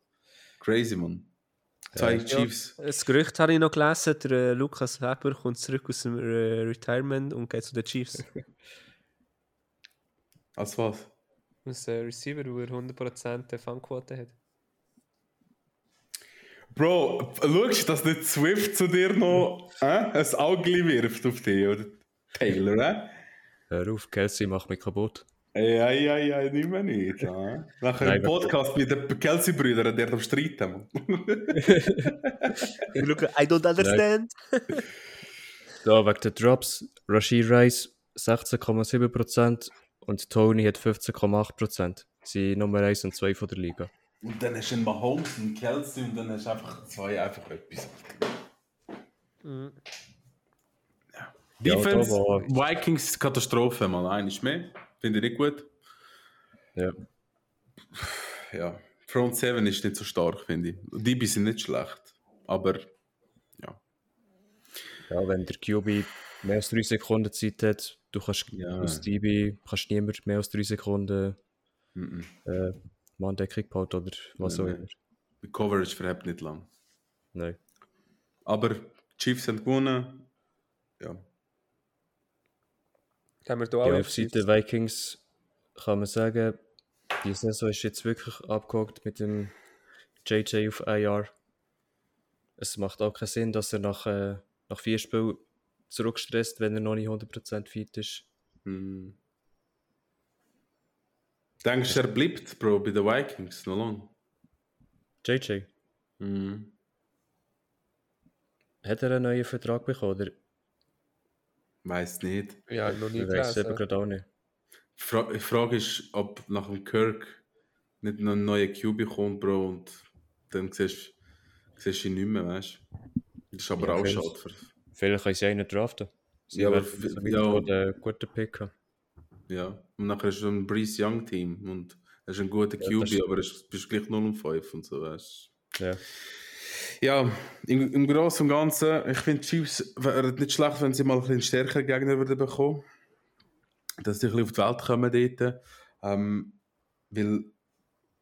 A: Crazy, man. Zwei
C: Ja.
A: Chiefs.
B: Das Gerücht habe ich noch gelesen, der äh, Lukas Weber kommt zurück aus dem äh, Retirement und geht zu den Chiefs. [laughs]
A: Als was?
B: Als äh, Receiver, wo er 100% Fangquote hat.
A: Bro, schaust du, dass nicht Swift zu dir noch äh, ein Auge wirft auf dich, oder? Taylor, äh?
C: Hör auf, Kelsey macht mich kaputt.
A: Ey, ey, ey, nicht mehr nicht. Äh? Nachher
C: Nein,
A: im Podcast mit den Kelsey-Brüdern, der am Streiten. [laughs]
B: Lukas, I don't understand.
C: Da wegen der Drops, Rashid Rice 16,7% und Tony hat 15,8%. Sie sind Nummer 1 und 2 von der Liga.
A: Und dann hast du einen Mahomes und Kelsey und dann hast du einfach zwei einfach etwas. Mhm. Ja. Defense, ja, Vikings Katastrophe mal eines mehr. Finde ich nicht gut.
C: Ja.
A: Ja. Front 7 ist nicht so stark, finde ich. Die sind nicht schlecht. Aber ja.
C: Ja, wenn der QB mehr als drei Sekunden Zeit hat, du kannst ja. aus DB kannst niemand mehr als drei Sekunden mm -mm. Äh, Manndeckung behalten oder was auch immer.
A: Die Coverage verhebt nicht lang.
C: Nein.
A: Aber Chiefs haben gewonnen. Ja.
B: Haben wir da auch
C: ja, auf Seite Vikings kann man sagen, die Saison ist jetzt wirklich abgehakt mit dem JJ auf ein Jahr. Es macht auch keinen Sinn, dass er nach, äh, nach vier Spielen zurückstresst, wenn er noch nicht 100% fit ist.
A: Hm. Denkst du, er bleibt, Bro, bei den Vikings noch lange?
C: JJ?
A: Hm.
C: Hat er einen neuen Vertrag bekommen, oder?
A: Weiß nicht.
B: Ja, noch nie
C: Ich weiß es gerade auch nicht.
A: Die Frage ist, ob nach dem Kirk nicht noch ein neuer QB kommt, Bro, und dann siehst, siehst du ihn nicht mehr, weißt du? Das ist aber ja, auch schade.
C: Vielleicht können sie einen draften. Sie
A: ja, aber
C: ja, einen guten Pick haben.
A: Ja, und nachher hast du ein Breeze Young Team und hast einen guten QB, ja, aber du bist gleich 0 und 5 und so, weißt?
C: Ja.
A: Ja, im, im Großen und Ganzen, ich finde, Chiefs wären nicht schlecht, wenn sie mal ein bisschen stärkere Gegner würden bekommen. Dass sie ein bisschen auf die Welt kommen dort. Ähm, weil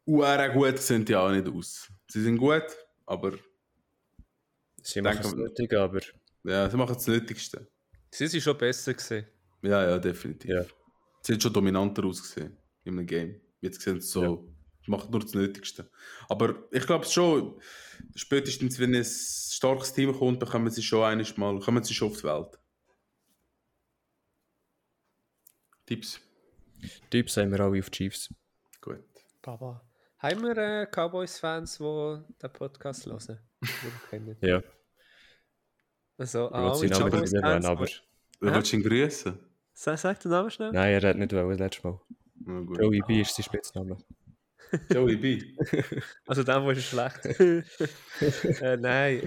A: UR gut sind die auch nicht aus. Sie sind gut, aber.
C: Sie machen es nötig, aber.
A: Ja, sie machen das Nötigste.
B: Sie sind schon besser gesehen.
A: Ja, ja, definitiv.
C: Ja.
A: Sie sind schon dominanter ausgesehen in einem Game. Jetzt sehen sie so, ja. macht nur das Nötigste. Aber ich glaube schon, spätestens wenn ein starkes Team kommt, dann kommen sie schon einiges mal, kommen sie schon auf die Welt. Tipps?
C: Tipps haben wir alle auf Chiefs.
A: Gut.
B: Baba. Haben wir äh, Cowboys-Fans, die den Podcast hören?
C: ja.
B: Also,
C: ah, ich Namen Cowboys-Fans. Aber...
A: Du willst ihn grüßen?
B: Sag, sag den Namen schnell.
C: Nein, er hat nicht wollen, letztes Mal.
A: Oh,
C: Joey B ist sein Spitzname. [laughs]
A: Joey B. [laughs]
B: also der, wo ist schlecht. [laughs] äh, nein.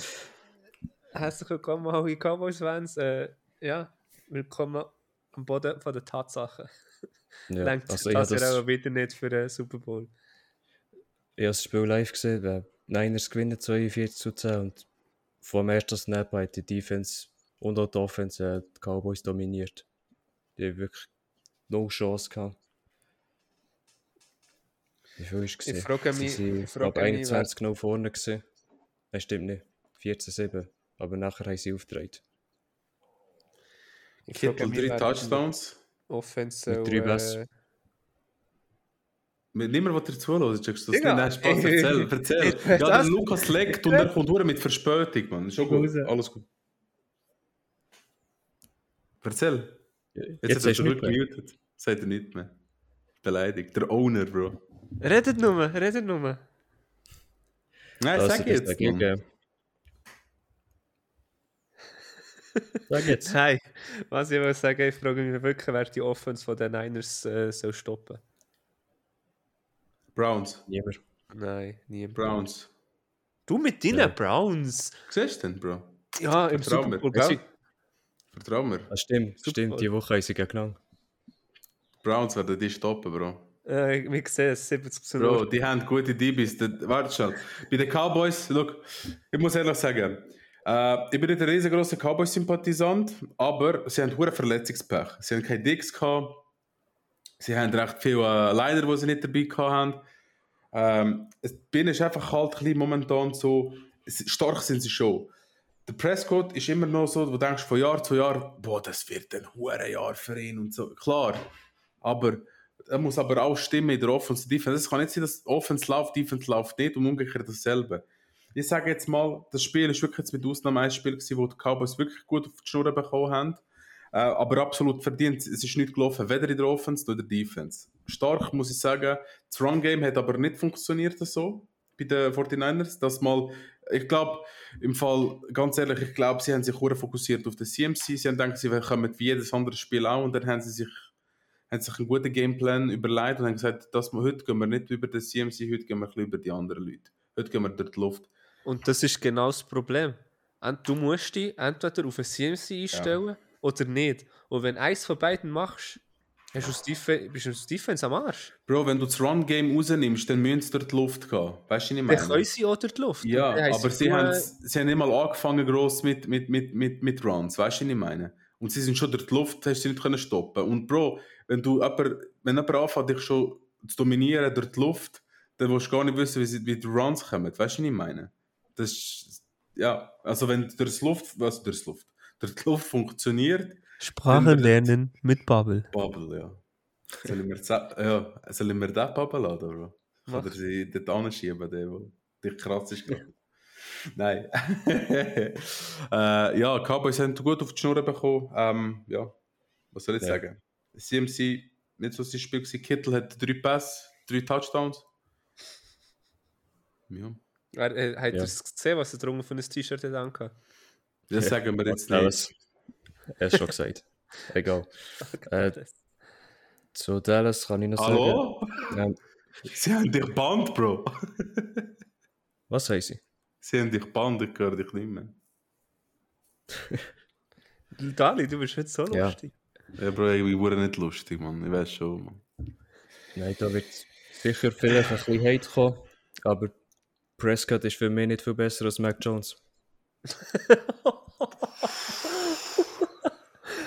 B: Herzlich willkommen alle Cowboys-Fans. Äh, ja, willkommen am Boden von der Tatsachen. Ja, Denkt also das, das auch wieder nicht für den Super Bowl.
C: Ich habe das Spiel live gesehen. Niners gewinnen 42 zu 10 und vor dem ersten Snap hat die Defense und auch die Offense äh, die Cowboys dominiert. Die haben wirklich no Chance gehabt. Wie viel ist es?
B: Ich frage mich,
C: Sie
B: ich frage
C: 21 genau vorne gesehen. Nein, stimmt nicht. 14-7. Aber nachher haben sie aufgedreht.
A: Ich Kittel drei Touchdowns.
B: Offense
C: Mit drei Bässe.
B: Äh,
A: mit niemand, der zuhört, checkst du das nicht? Nein, Spaß, erzähl, erzähl. ja, der Lukas leckt und er kommt nur mit Verspätung, Mann. Ist schon gut, alles gut. Erzähl. Jetzt, Jetzt hat er zurückgemutet. Sagt er nicht mehr. Beleidigt. Der Owner, Bro.
B: Redet nur, redet nur.
A: Nein, also, sag jetzt. Dagegen.
C: Sag jetzt.
B: Nein, was ich will sagen, ich frage mich wirklich, wer die Offense von den Niners äh, soll stoppen.
A: Browns.
C: Niemand.
B: Nein, niemand.
A: Browns.
B: Du mit deinen ja. Browns?
A: Siehst du denn, Bro?
B: Ja, im Super Bowl,
A: gell? Vertrau mir.
C: Das stimmt, Super stimmt. Die Woche haben sie genommen.
A: Browns werden die stoppen, Bro.
B: Äh, wir sehen es, 70 zu
A: Bro, die haben gute DBs. Warte schon. Bei den Cowboys, look, ich muss ehrlich sagen, äh, ich bin nicht ein riesengroßer Cowboys-Sympathisant, aber sie haben hohe Verletzungspech. Sie haben keine Dicks gehabt. Sie haben recht viele äh, Leider, die sie nicht dabei hatten. Ähm, es bin ist einfach halt ein momentan so, stark sind sie schon. Der Prescott ist immer noch so, wo du denkst, von Jahr zu Jahr, boah, das wird ein hoher Jahr für ihn und so. Klar, aber er muss aber auch stimmen in der Offense Defense. Es kann nicht sein, dass Offense läuft, Defense läuft nicht und umgekehrt dasselbe ich sage jetzt mal, das Spiel ist wirklich mit Ausnahme ein Spiel gewesen, wo die Cowboys wirklich gut auf die Schnur bekommen haben. Äh, aber absolut verdient. Es ist nicht gelaufen, weder in der Offense noch in der Defense. Stark, muss ich sagen. Das Run-Game hat aber nicht funktioniert so bei den 49ers. Das mal, ich glaube, im Fall, ganz ehrlich, ich glaube, sie haben sich sehr fokussiert auf den CMC. Sie haben gedacht, sie kommen wie jedes andere Spiel auch und dann haben sie sich haben sich einen guten Gameplan überlegt und haben gesagt, dass wir, heute gehen wir nicht über den CMC, heute gehen wir ein bisschen über die anderen Leute. Heute gehen wir durch die Luft.
B: Und das ist genau das Problem. Du musst dich entweder auf ein CMC einstellen ja. oder nicht. Und wenn eins von beiden machst, hast du Def bist du Defense am Arsch.
A: Bro, wenn du das Run-Game rausnimmst, dann müssen sie durch die Luft gehen. Weißt du, was ich meine?
B: Dann können sie auch durch die Luft.
A: Ja, aber sie, haben, sie haben nicht mal angefangen gross mit, mit, mit, mit, mit Runs. Weißt du, was ich meine? Und sie sind schon durch die Luft, hast du nicht können stoppen. Und Bro, wenn du jemand, wenn jemand anfängt, dich schon zu dominieren durch die Luft, dann willst du gar nicht wissen, wie, sie, wie die Runs kommen. Weißt du, was ich meine? Das ist, ja, also wenn durch die Luft, was durch die Luft, durch die Luft funktioniert.
B: Sprache lernen mit Bubble.
A: Bubble, ja. Sollen wir, ja, sollen wir den Bubble laden, oder? Oder sie dort anschieben, der, der dich kratzt ist gerade. [laughs] Nein. [laughs] äh, ja, Cowboys haben gut auf die Schnur bekommen. Ähm, ja, was soll ich ja. sagen? CMC, nicht so sein Spiel gewesen. Kittel hat drei Pass, drei Touchdowns.
B: Ja. Er, er, hat ja. gesehen, was er drunter von einem T-Shirt hat angehabt?
A: Das sagen wir jetzt nicht.
C: Er hat schon gesagt. Egal. [laughs] äh, zu Dallas kann ich noch
A: Hallo? sagen. Hallo? Sie haben dich Band, Bro.
C: was sagen sie?
A: Sie haben dich Band, ich höre dich nicht mehr. [laughs]
B: Dali, du bist heute so ja. lustig.
A: Ja, Bro, ich wurde nicht lustig, Mann. Ich weiß schon, Mann.
C: Nein, da wird sicher vielleicht ein bisschen Hate kommen, aber Prescott ist für mich nicht viel besser als Mac Jones. [laughs]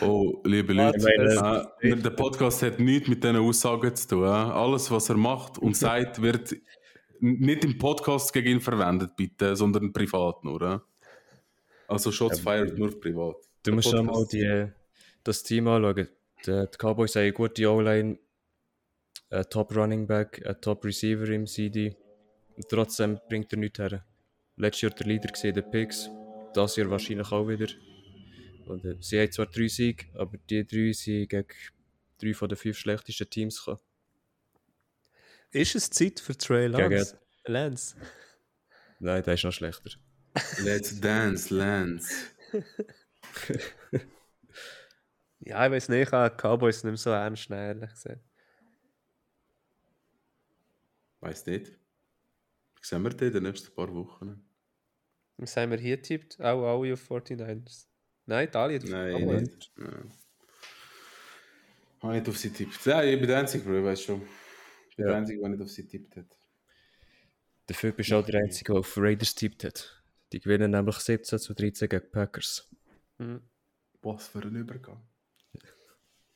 A: oh, liebe Leute, meine, äh, der Podcast hat nichts mit diesen Aussagen zu tun. Äh? Alles, was er macht und [laughs] sagt, wird nicht im Podcast gegen ihn verwendet, bitte, sondern privat nur. Äh? Also Shots ja, fired nur privat.
C: Du musst schon mal die, das Team anschauen. Die, die Cowboys haben eine gute O-Line, ein Top Running Back, ein Top Receiver im CD. Und trotzdem bringt er nichts her. Letztes Jahr der Leader gesehen, der Picks. Das Jahr wahrscheinlich auch wieder. Und, äh, sie haben zwar drei Siege, aber die drei sind gegen drei von den fünf schlechtesten Teams gekommen.
B: Ist es Zeit für Trey Lance? Lance?
C: Nein, der ist noch schlechter. [laughs]
A: Let's dance, Lance. [laughs]
B: ja, ich weiß nicht, ich habe Cowboys nicht mehr so ernst nehmen, ehrlich gesagt.
A: Weiß nicht sehen wir den in den nächsten paar Wochen?
B: Was haben wir hier tippt? Auch alle auf 49ers. Nein, Italien
A: Nein, nicht. Nein. Habe nicht auf sie tippt. Ja, ich bin der Einzige, Bro, ich weiß schon. Ich bin ja. der Einzige, der nicht auf sie tippt hat.
C: Dafür bist du auch der Einzige, der auf Raiders tippt hat. Die gewinnen nämlich 17 zu 13 gegen Packers.
A: Mhm. Was für ein Übergang.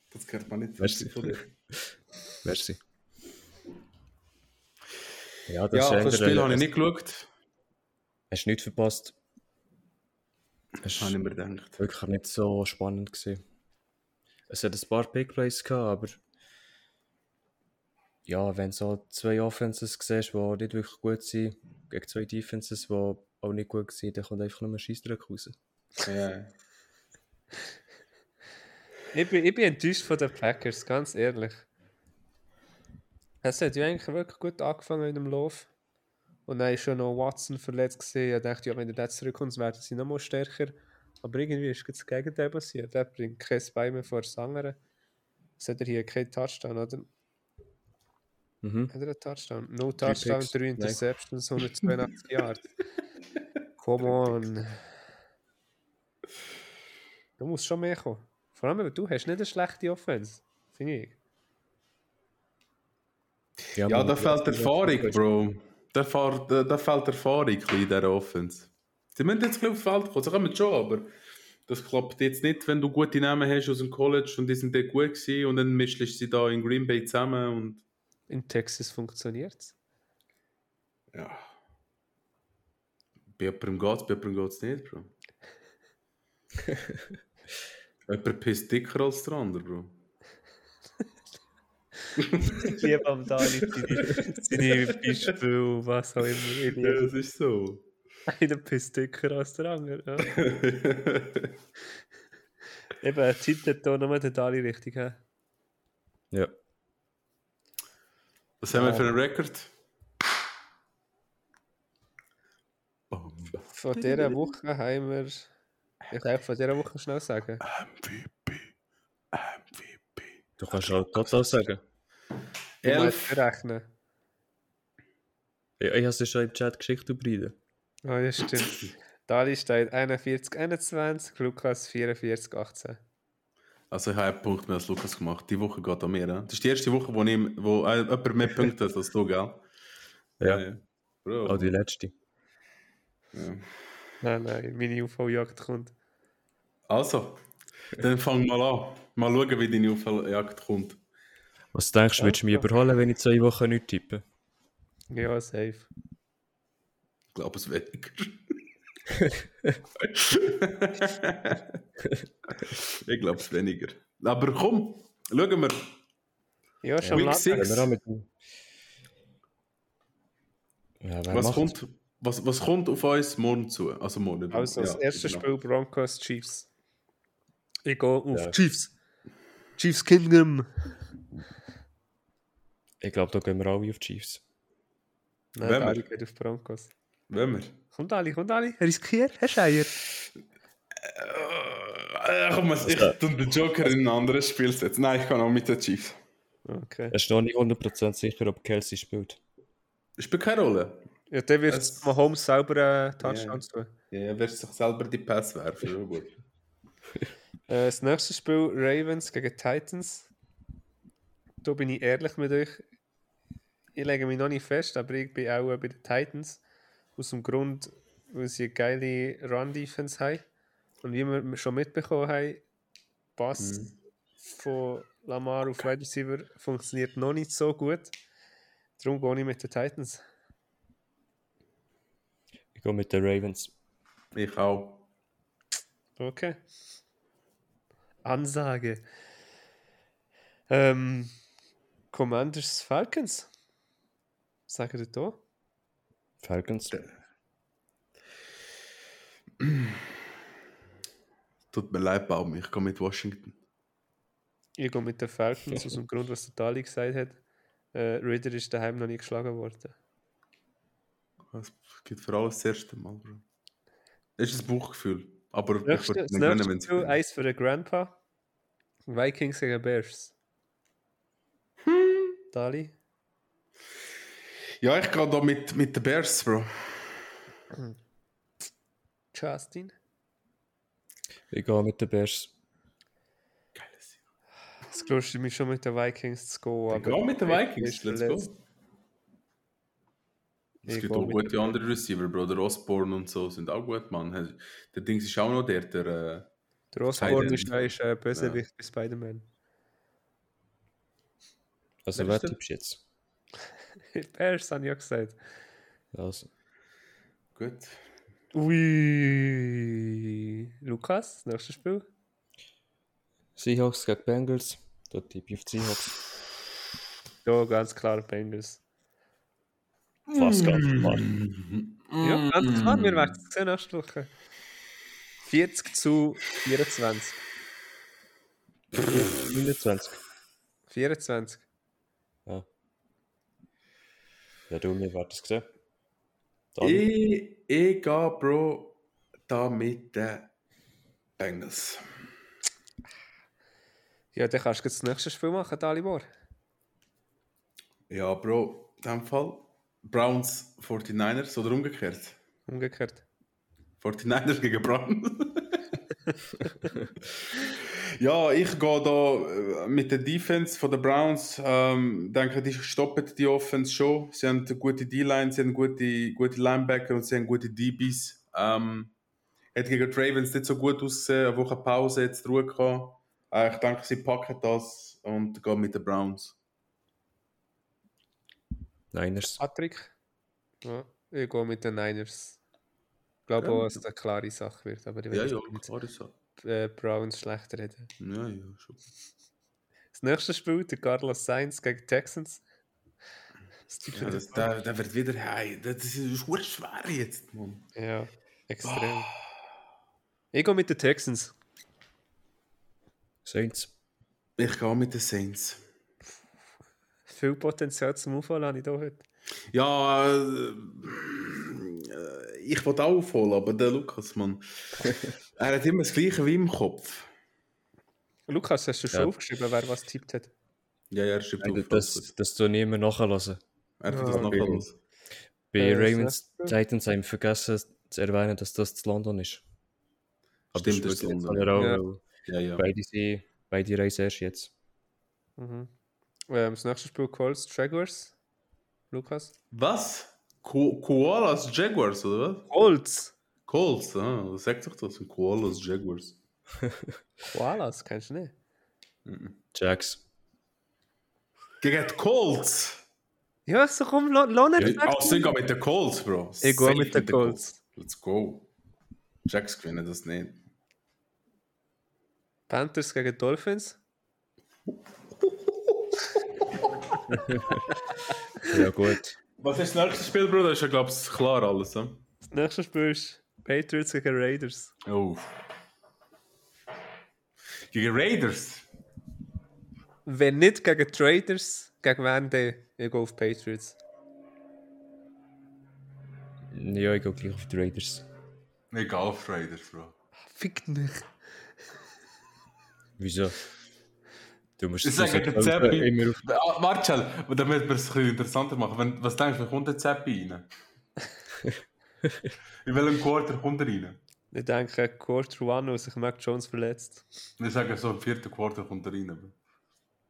A: Das gehört man nicht
C: Merci. [laughs] Merci.
A: Ja, das, ja, das Spiel habe ich nicht geschaut.
C: Hast du nichts verpasst?
A: Das habe ich mir gedacht.
C: Wirklich nicht so spannend gesehen. Es hat ein paar Big Plays gehabt, aber ja, wenn du so zwei Offenses siehst, die nicht wirklich gut sind, gegen zwei Defenses, die auch nicht gut sind, dann kommt einfach nur ein Scheissdreck raus.
A: Ja.
B: ich, bin, ich bin enttäuscht von den Packers, ganz ehrlich. Es hat ja eigentlich wirklich gut angefangen in dem Lauf. Und dann ist schon noch Watson verletzt gesehen. Ich dachte, ja, wenn er jetzt zurückkommt, werden sie noch mal stärker. Aber irgendwie ist das Gegenteil passiert. Er bringt kein Bein mehr vor das andere. Es hat er hier keinen Touchdown, oder? Mhm. Hat er einen Touchdown? No Touchdown, drei Interceptions, [laughs] 182 Yards. Come on. Du musst schon mehr kommen. Vor allem, du hast nicht eine schlechte Offense, finde ich.
A: Ja, ja da fehlt Erfahrung, Bro. Da, fehlt, da, da fehlt Erfahrung in dieser Offense. Sie müssen jetzt auf Feld kommen, sie kommen schon, aber das klappt jetzt nicht, wenn du gute Namen hast aus dem College und die sind dort gut gewesen und dann mischst du sie da in Green Bay zusammen und...
B: In Texas funktioniert es.
A: Ja. Bei jemandem geht es, bei jemandem geht es nicht, Bro. [laughs] Jemand pisst dicker als der andere, Bro.
B: Ich [laughs] liebe am Dani seine, Beispiele, was auch immer.
A: Ja, das ist so.
B: Einer pisst dicker als der andere. Ja. [laughs] Eben, er tippt hier nochmal den Dali richtig. He?
C: Ja.
A: Was haben wir für einen Rekord?
B: Von dieser Woche haben wir. Ich kann von dieser Woche schnell sagen.
A: MVP. MVP.
C: Du kannst auch total sagen.
B: Elf. rechnen.
C: Ja, ich habe es schon im Chat geschickt, du Bride.
B: Oh, ja, stimmt. Dali steht 41, 21, Lukas 44, 18.
A: Also ich habe einen Punkt mehr als Lukas gemacht. Die Woche geht an mir. Ja? Das ist die erste Woche, wo, ich, wo äh, jemand mehr Punkte hat als du, gell?
C: Ja. ja. Bro. Auch die letzte.
B: Ja. Nein, nein, meine UV-Jagd kommt.
A: Also, dann fang mal an. Mal schauen, wie deine UV-Jagd kommt.
C: Was denkst du, würdest du mich überholen, wenn ich zwei Wochen nicht tippe?
B: Ja, safe.
A: Ich glaube es weniger. ich glaube es weniger. Aber komm, schauen wir.
B: Ja, schon
A: Week 6. Ja, was, kommt, was, was kommt auf uns morgen zu? Also, morgen,
B: also das ja, erste genau. Spiel Broncos Chiefs. Ich gehe auf ja. Chiefs. Chiefs Kingdom.
C: Ich glaube, da gehen wir alle auf Chiefs.
B: Nein, Wenn Ali geht auf Broncos.
A: Wenn wir?
B: Kommt Ali, kommt Ali. Riskier, Herr Scheier.
A: Äh, komm, ich tue den Joker in ein anderes Spiel setzen. Nein, ich kann auch mit den Chiefs.
C: Okay. Er ist noch nicht 100% sicher, ob Kelsey spielt.
A: Spielt keine Rolle.
B: Ja, der wird es... Mahomes selber äh, Touchdowns
A: yeah. tun. Ja, er wird sich selber die Pass werfen. Ja, gut. [laughs]
B: äh, das nächste Spiel Ravens gegen Titans. Da bin ich ehrlich mit euch. Ich lege mich noch nicht fest, aber ich bin auch bei den Titans. Aus dem Grund, weil sie eine geile Run-Defense haben. Und wie wir schon mitbekommen haben, Pass mhm. von Lamar auf Wide Receiver funktioniert noch nicht so gut. Darum gehe ich mit den Titans.
C: Ich gehe mit den Ravens.
A: Ich auch.
B: Okay. Ansage. Ähm, Commanders Falcons. Sagen ihr da?
C: Falcons.
A: Tut mir leid, Baum, ich gehe mit Washington.
B: Ich gehe mit den Falcons aus dem Grund, was der Dali gesagt hat. Äh, Ritter ist daheim noch nie geschlagen worden.
A: Das gibt für alles das erste Mal, Bro. Das ist ein Buchgefühl. Aber
B: nächste, ich würde nicht wenn es Eins für den Grandpa. Vikings gegen Bears. Hm. [laughs] Dali?
A: Ja, ich gehe da mit, mit den Bears, Bro.
B: Justin?
C: Ich gehe mit den Bears.
B: Geiles Jahr. Es lustet mich schon mit den Vikings zu gehen.
A: Ich gehe mit den Vikings, let's go. Es gibt auch gute andere Receiver, Bro. Der Osborne und so sind auch gut, Mann. Der Ding ist auch noch der, der. Äh,
B: der Osborne ist, ist äh, Bösewicht ja. bei Spider-Man.
C: Also, wer tippst du jetzt? [laughs]
B: Bears, habe ich ja gesagt.
C: Also.
A: Gut.
B: Ui. Lukas, nächstes Spiel?
C: Seahawks gegen Bengals. Da tippe ich auf Seahawks.
B: Ja, ganz klar Bengals.
C: Fast ganz klar.
B: Ja, ganz klar. Wir werden es sehen nächste Woche. 40 zu 24.
C: 29.
B: 24.
C: Ja. Ja, du, mir wartest gesehen.
A: Ich, ich gehe, Bro, da mit den Bengals.
B: Ja, dann kannst du das nächste Spiel machen, Dalibor.
A: Ja, Bro, in dem Fall Browns 49ers oder umgekehrt?
B: Umgekehrt.
A: 49ers gegen Browns. [laughs] [laughs] ja, ich gehe da äh, mit der Defense von den Browns. Ähm, denke, die stoppen die Offense schon. Sie haben eine gute D-Line, sie haben gute, gute Linebacker und sie haben gute DBs. Ähm, hat gegen die Ravens nicht so gut ausgesehen, eine Woche Pause jetzt Ruhe gehabt. Äh, ich denke, sie packen das und gehen mit den Browns.
C: Niners.
B: Patrick? Ja, ich gehe mit den Niners. Ich glaube ja. auch, dass es eine klare Sache wird. Aber ich
A: ja, ja, klare Sache.
B: Äh, Browns schlecht reden.
A: Ja, ja, schon.
B: Das nächste Spiel, der Carlos Sainz gegen Texans.
A: Das ja, das, der, der wird wieder heim. Das ist schwer jetzt, Mann.
B: Ja, extrem. Oh. Ich gehe mit den Texans.
C: Saints.
A: Ich gehe mit den Saints
B: viel Potenzial zum Aufholen habe ich da heute.
A: Ja, äh, ich wollte auch aufholen, aber der Lukas, Mann, [laughs] er hat immer das Gleiche wie im Kopf.
B: Lukas, hast du schon
C: Ja.
B: aufgeschrieben, wer was tippt hat?
A: Ja, ja, er schreibt auf.
C: das, das tue ich immer nachhören.
A: er tut das
B: Ja.
A: nachher los.
C: Bei
B: Äh,
C: Ravens
B: das-
C: Titans haben wir vergessen zu erwähnen, dass das zu London ist.
A: Stimmt, das
C: das
A: ist London.
B: Ja.
A: Ja, ja.
C: beide, sind, beide reisen erst jetzt.
B: Mhm. Ähm, das nächste Spiel Colts Jaguars. Lukas?
A: Was? Ko Koalas Jaguars, oder was?
B: Colts!
A: Colts, ah, das sagt doch das. Koalas Jaguars. [laughs]
B: Koalas, du nicht?
C: Jags.
A: Gegen die Colts!
B: Ja, so komm, lo- lohnt
A: Ja, ich gehe mit den Colts, Bro.
B: Ich gehe mit den Colts.
A: Let's go. Jacks gewinnen das nicht.
B: Panthers gegen Dolphins.
C: Ja, gut.
A: Was ist das nächste Spiel, Bro? Das ist ja, glaube ich, klar alles.
B: Das nächste Spiel ist Patriots gegen Raiders.
A: Oh. Gegen Raiders?
B: Wenn nicht gegen Traders, gegen wen dann? Ich gehe auf Patriots.
C: Ja, ich gehe gleich auf die Raiders.
A: Egal auf Raiders, Bro.
B: Fick mich.
C: Wieso? Du musst
A: Ich sage der Zeppi.
C: immer auf
A: Ah, Warte schnell, damit wir es ein bisschen interessanter machen. Wenn, was denkst du, kommt der Zeppi rein? [laughs] In welchem Quarter kommt er rein?
B: Ich denke, Quarter One, wo sich Mac Jones verletzt.
A: Ich sage so, im vierten Quarter kommt er rein.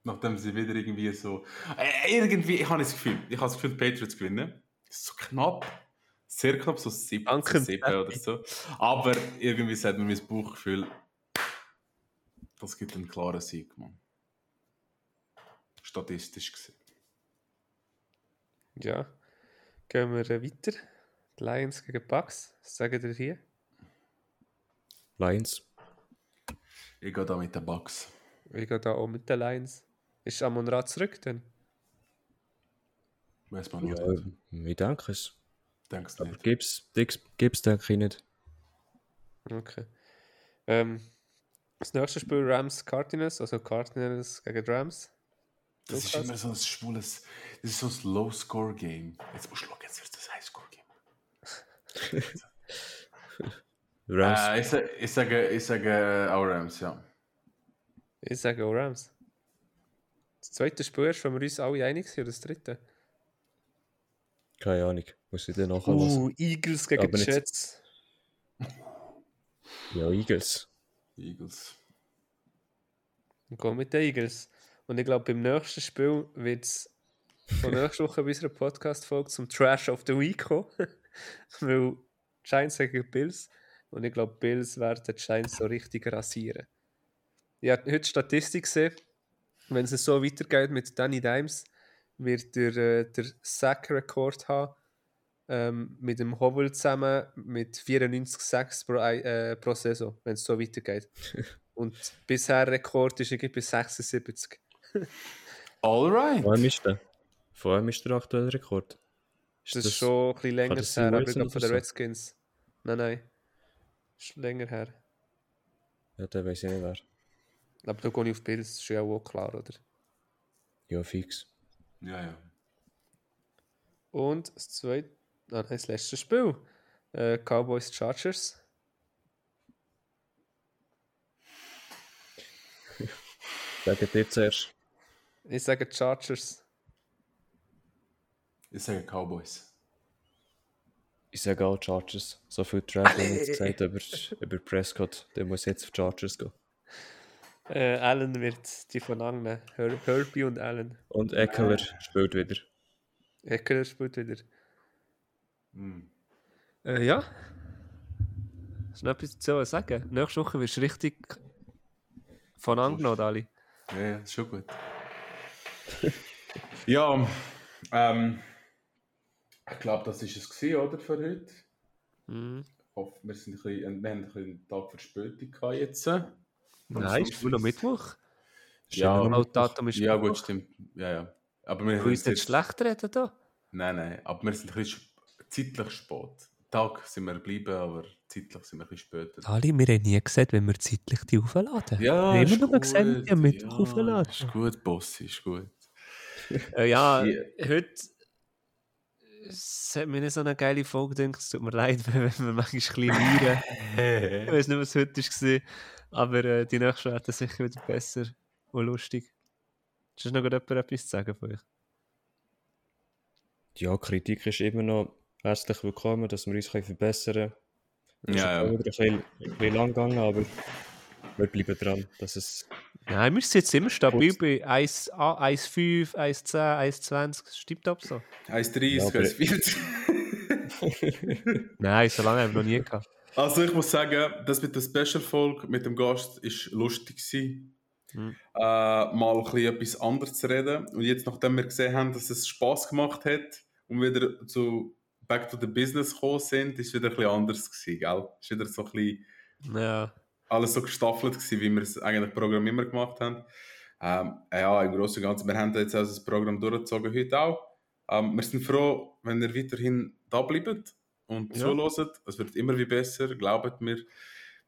A: Nachdem sie wieder irgendwie so. Äh, irgendwie, ich habe das Gefühl, ich habe das Gefühl, die Patriots gewinnen. So knapp. Sehr knapp, so 7,
B: Danke,
A: 7 oder so. Aber irgendwie sagt mir mein Bauchgefühl, das gibt einen klaren Sieg, Mann. Statistisch gesehen.
B: Ja. Gehen wir äh, weiter. Die Lions gegen Bucks. Was sagen ihr hier?
C: Lions.
A: Ich gehe da mit den Bucks.
B: Ich gehe da auch mit den Lions. Ist Amon Ra zurück dann?
A: Weiß man
C: Ja,
A: nicht.
C: ich denke es.
A: Denkst du
C: Aber
A: nicht?
C: gib's, gib's denke ich nicht.
B: Okay. Ähm, das nächste Spiel Rams Cardinals, also Cardinals gegen Rams.
A: Das ist
B: Lukas?
A: immer so ein schwules, das ist so ein Low-Score-Game. Jetzt musst du schauen, jetzt wird das High-Score-Game. [laughs]
C: Rams.
A: Äh, ich, sa- ich sage, ich sage auch Rams, ja.
B: Ich sage auch Rams. Das zweite Spiel ist, wenn wir uns alle einig sind, oder das dritte?
C: Keine Ahnung. Muss ich dann nachher lassen.
B: Uh, Eagles gegen
C: Aber
B: die
C: nicht-
B: Jets.
C: Ja, Eagles.
A: Eagles.
B: Ich gehe mit den Eagles. Und ich glaube, beim nächsten Spiel wird es von nächster Woche bei unserer Podcast-Folge zum Trash of the Week kommen. [laughs] Weil Giants gegen Bills. Und ich glaube, Bills werden die Giants so richtig rasieren. Ich habe heute Statistik gesehen. Wenn es so weitergeht mit Danny Dimes, wird er äh, der Sack-Rekord haben. Ähm, mit dem Hobble zusammen mit 94 Sacks pro, äh, pro Saison, wenn es so weitergeht. [laughs] Und bisher Rekord ist irgendwie bei 76.
A: Alright.
C: Vor allem ist der. Vor allem ist der aktuelle Rekord.
B: Das, ist schon ein bisschen länger
C: das
B: her, aber ich glaube von den? Redskins. Nein, nein. Ist länger her.
C: Ja, der weiß ich nicht wer.
B: Aber da gehe ich auf Bills, das ist ja auch klar, oder?
C: Ja, fix.
A: Ja, ja.
B: Und das zweite, ah, nein, das letzte Spiel. Äh, Cowboys Chargers.
C: Sagen dir zuerst.
B: Ich sage Chargers.
A: Ich sage Cowboys.
C: Ich sage auch Chargers. So viel Trash habe ich jetzt [laughs] gesagt über, über Prescott. Der muss jetzt auf Chargers gehen.
B: Äh, Allen wird die von annehmen. Her Herbie und Allen.
C: Und Eckler spielt wieder.
B: Eckler spielt wieder.
A: Hm.
B: Äh, ja. Hast du noch etwas dazu zu sagen? Nächste Woche wirst du richtig von angenommen, Ali.
A: Ja, ja, ist schon gut. Ja, ähm, ich glaube, das ist es gewesen, oder, für heute.
B: Mhm.
A: Ich hoffe, wir, sind ein bisschen, wir haben ein bisschen einen Tag Verspätung gehabt jetzt.
B: Nein, ist nur noch Mittwoch.
A: Ja,
B: Auch Datum ist
A: ja, gut, stimmt. Ja, ja. Aber wir sind
B: nicht schlecht reden da.
A: Nein, nein, aber wir sind ein bisschen zeitlich spät. Tag sind wir geblieben, aber zeitlich sind wir ein bisschen später.
B: Ali, wir haben nie gesagt, wenn wir zeitlich die aufladen.
A: Ja,
B: wir haben immer nur gesagt, die am Mittwoch
A: ja,
B: aufladen.
A: Ist gut, Boss, ist gut. [laughs]
B: Äh, ja,
A: Ja.
B: heute es hat mir nicht so eine geile Folge gedacht. Es tut mir leid, [laughs] wenn wir manchmal ein bisschen leiden. ich weiß nicht, was heute war. Aber äh, die nächste werden sicher wieder besser und lustig. Hast du noch jemand etwas zu sagen von euch?
C: Ja, Kritik ist immer noch herzlich willkommen, dass wir uns verbessern können.
A: Ja, ja.
C: Ein bisschen, ein bisschen lang gegangen, aber wir bleiben dran, dass es...
B: Nein, wir sind jetzt immer stabil bei 1,5, 1,10, 1,20. Stimmt ab so?
A: 1,30, ja, 1,40. [laughs]
B: Nein, so lange haben wir noch nie gehabt.
A: Also ich muss sagen, das mit der Special-Folge mit dem Gast ist lustig gewesen. Mhm. Äh, mal ein bisschen etwas anderes zu reden. Und jetzt, nachdem wir gesehen haben, dass es Spaß gemacht hat und wieder zu Back to the Business gekommen sind, ist es wieder ein bisschen anders gewesen, gell? Ist wieder so ein bisschen
B: ja.
A: Alles so gestaffelt gewesen, wie wir es eigentlich im Programm immer gemacht haben. Ähm, ja, im Großen und Ganzen, wir haben jetzt also das Programm durchgezogen, heute auch. Ähm, wir sind froh, wenn ihr weiterhin da bleibt und ja. zuhört. Es wird immer wie besser, glaubt mir.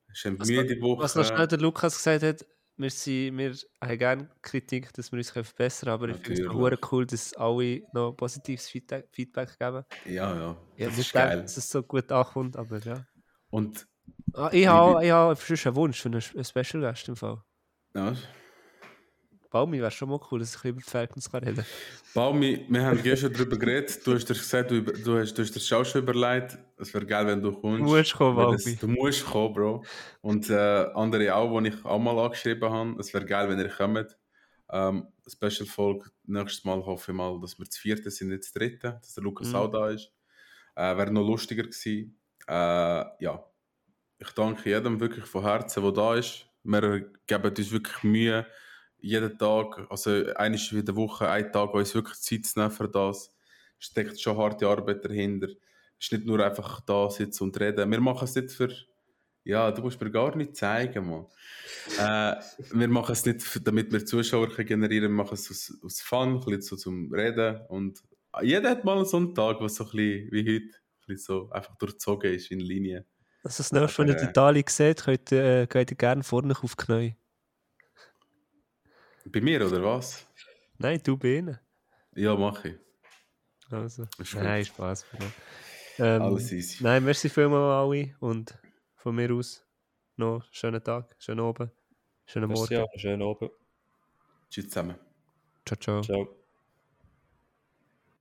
A: Es ist eine müde Woche.
B: Was noch schnell der Lukas gesagt hat, wir, sind, wir haben gerne Kritik, dass wir uns verbessern können, aber ich finde es auch cool, dass alle noch positives Feedback, Feedback geben.
A: Ja, ja.
B: ja das ist geil. dass es so gut ankommt, aber ja.
A: Und
B: ah, ich habe ich hab einen Wunsch für einen Special Guest im Fall.
A: Ja.
B: Baumi wäre schon mal cool, dass ich über die Falcons reden kann.
A: Baumi, wir haben gestern darüber geredet. Du hast dir gesagt, du, du hast, du hast dir auch schon überlegt. Es wäre geil, wenn du kommst.
B: Du musst kommen, Baumi.
A: du musst kommen, Bro. Und äh, andere auch, die ich auch mal angeschrieben habe. Es wäre geil, wenn ihr kommt. Ähm, Special Folge. Nächstes Mal hoffe ich mal, dass wir zu vierten sind, nicht zu dritten. Dass der Lukas mm. auch da ist. Äh, wäre noch lustiger gewesen. Äh, ja. Ich danke jedem wirklich von Herzen, der da ist. Wir geben uns wirklich Mühe jeden Tag, also eine in der Woche, einen Tag uns wirklich Zeit zu nehmen für das. Steckt schon harte Arbeit dahinter. Es ist nicht nur einfach da sitzen und reden. Wir machen es nicht für, ja, du musst mir gar nicht zeigen, Mann. äh, wir machen es nicht, damit wir Zuschauer generieren, wir machen es aus, aus Fun, ein bisschen so zum Reden. Und jeder hat mal so einen Tag, was so ein bisschen wie heute, ein bisschen so einfach durchzogen ist in Linie.
B: Also das nächste, wenn ihr die Italien seht, könnt, äh, ihr gerne vorne auf die Knie.
A: Bei mir, oder was?
B: Nein, du bei ihnen.
A: Ja, mache ich.
B: Also, nein, Spaß. Ähm,
A: Alles easy.
B: Nein, merci vielmals alle und von mir aus noch schönen Tag, schönen Abend, schönen Morgen.
C: Ja, schönen Abend.
A: Tschüss zusammen.
B: Ciao, ciao.
C: Ciao.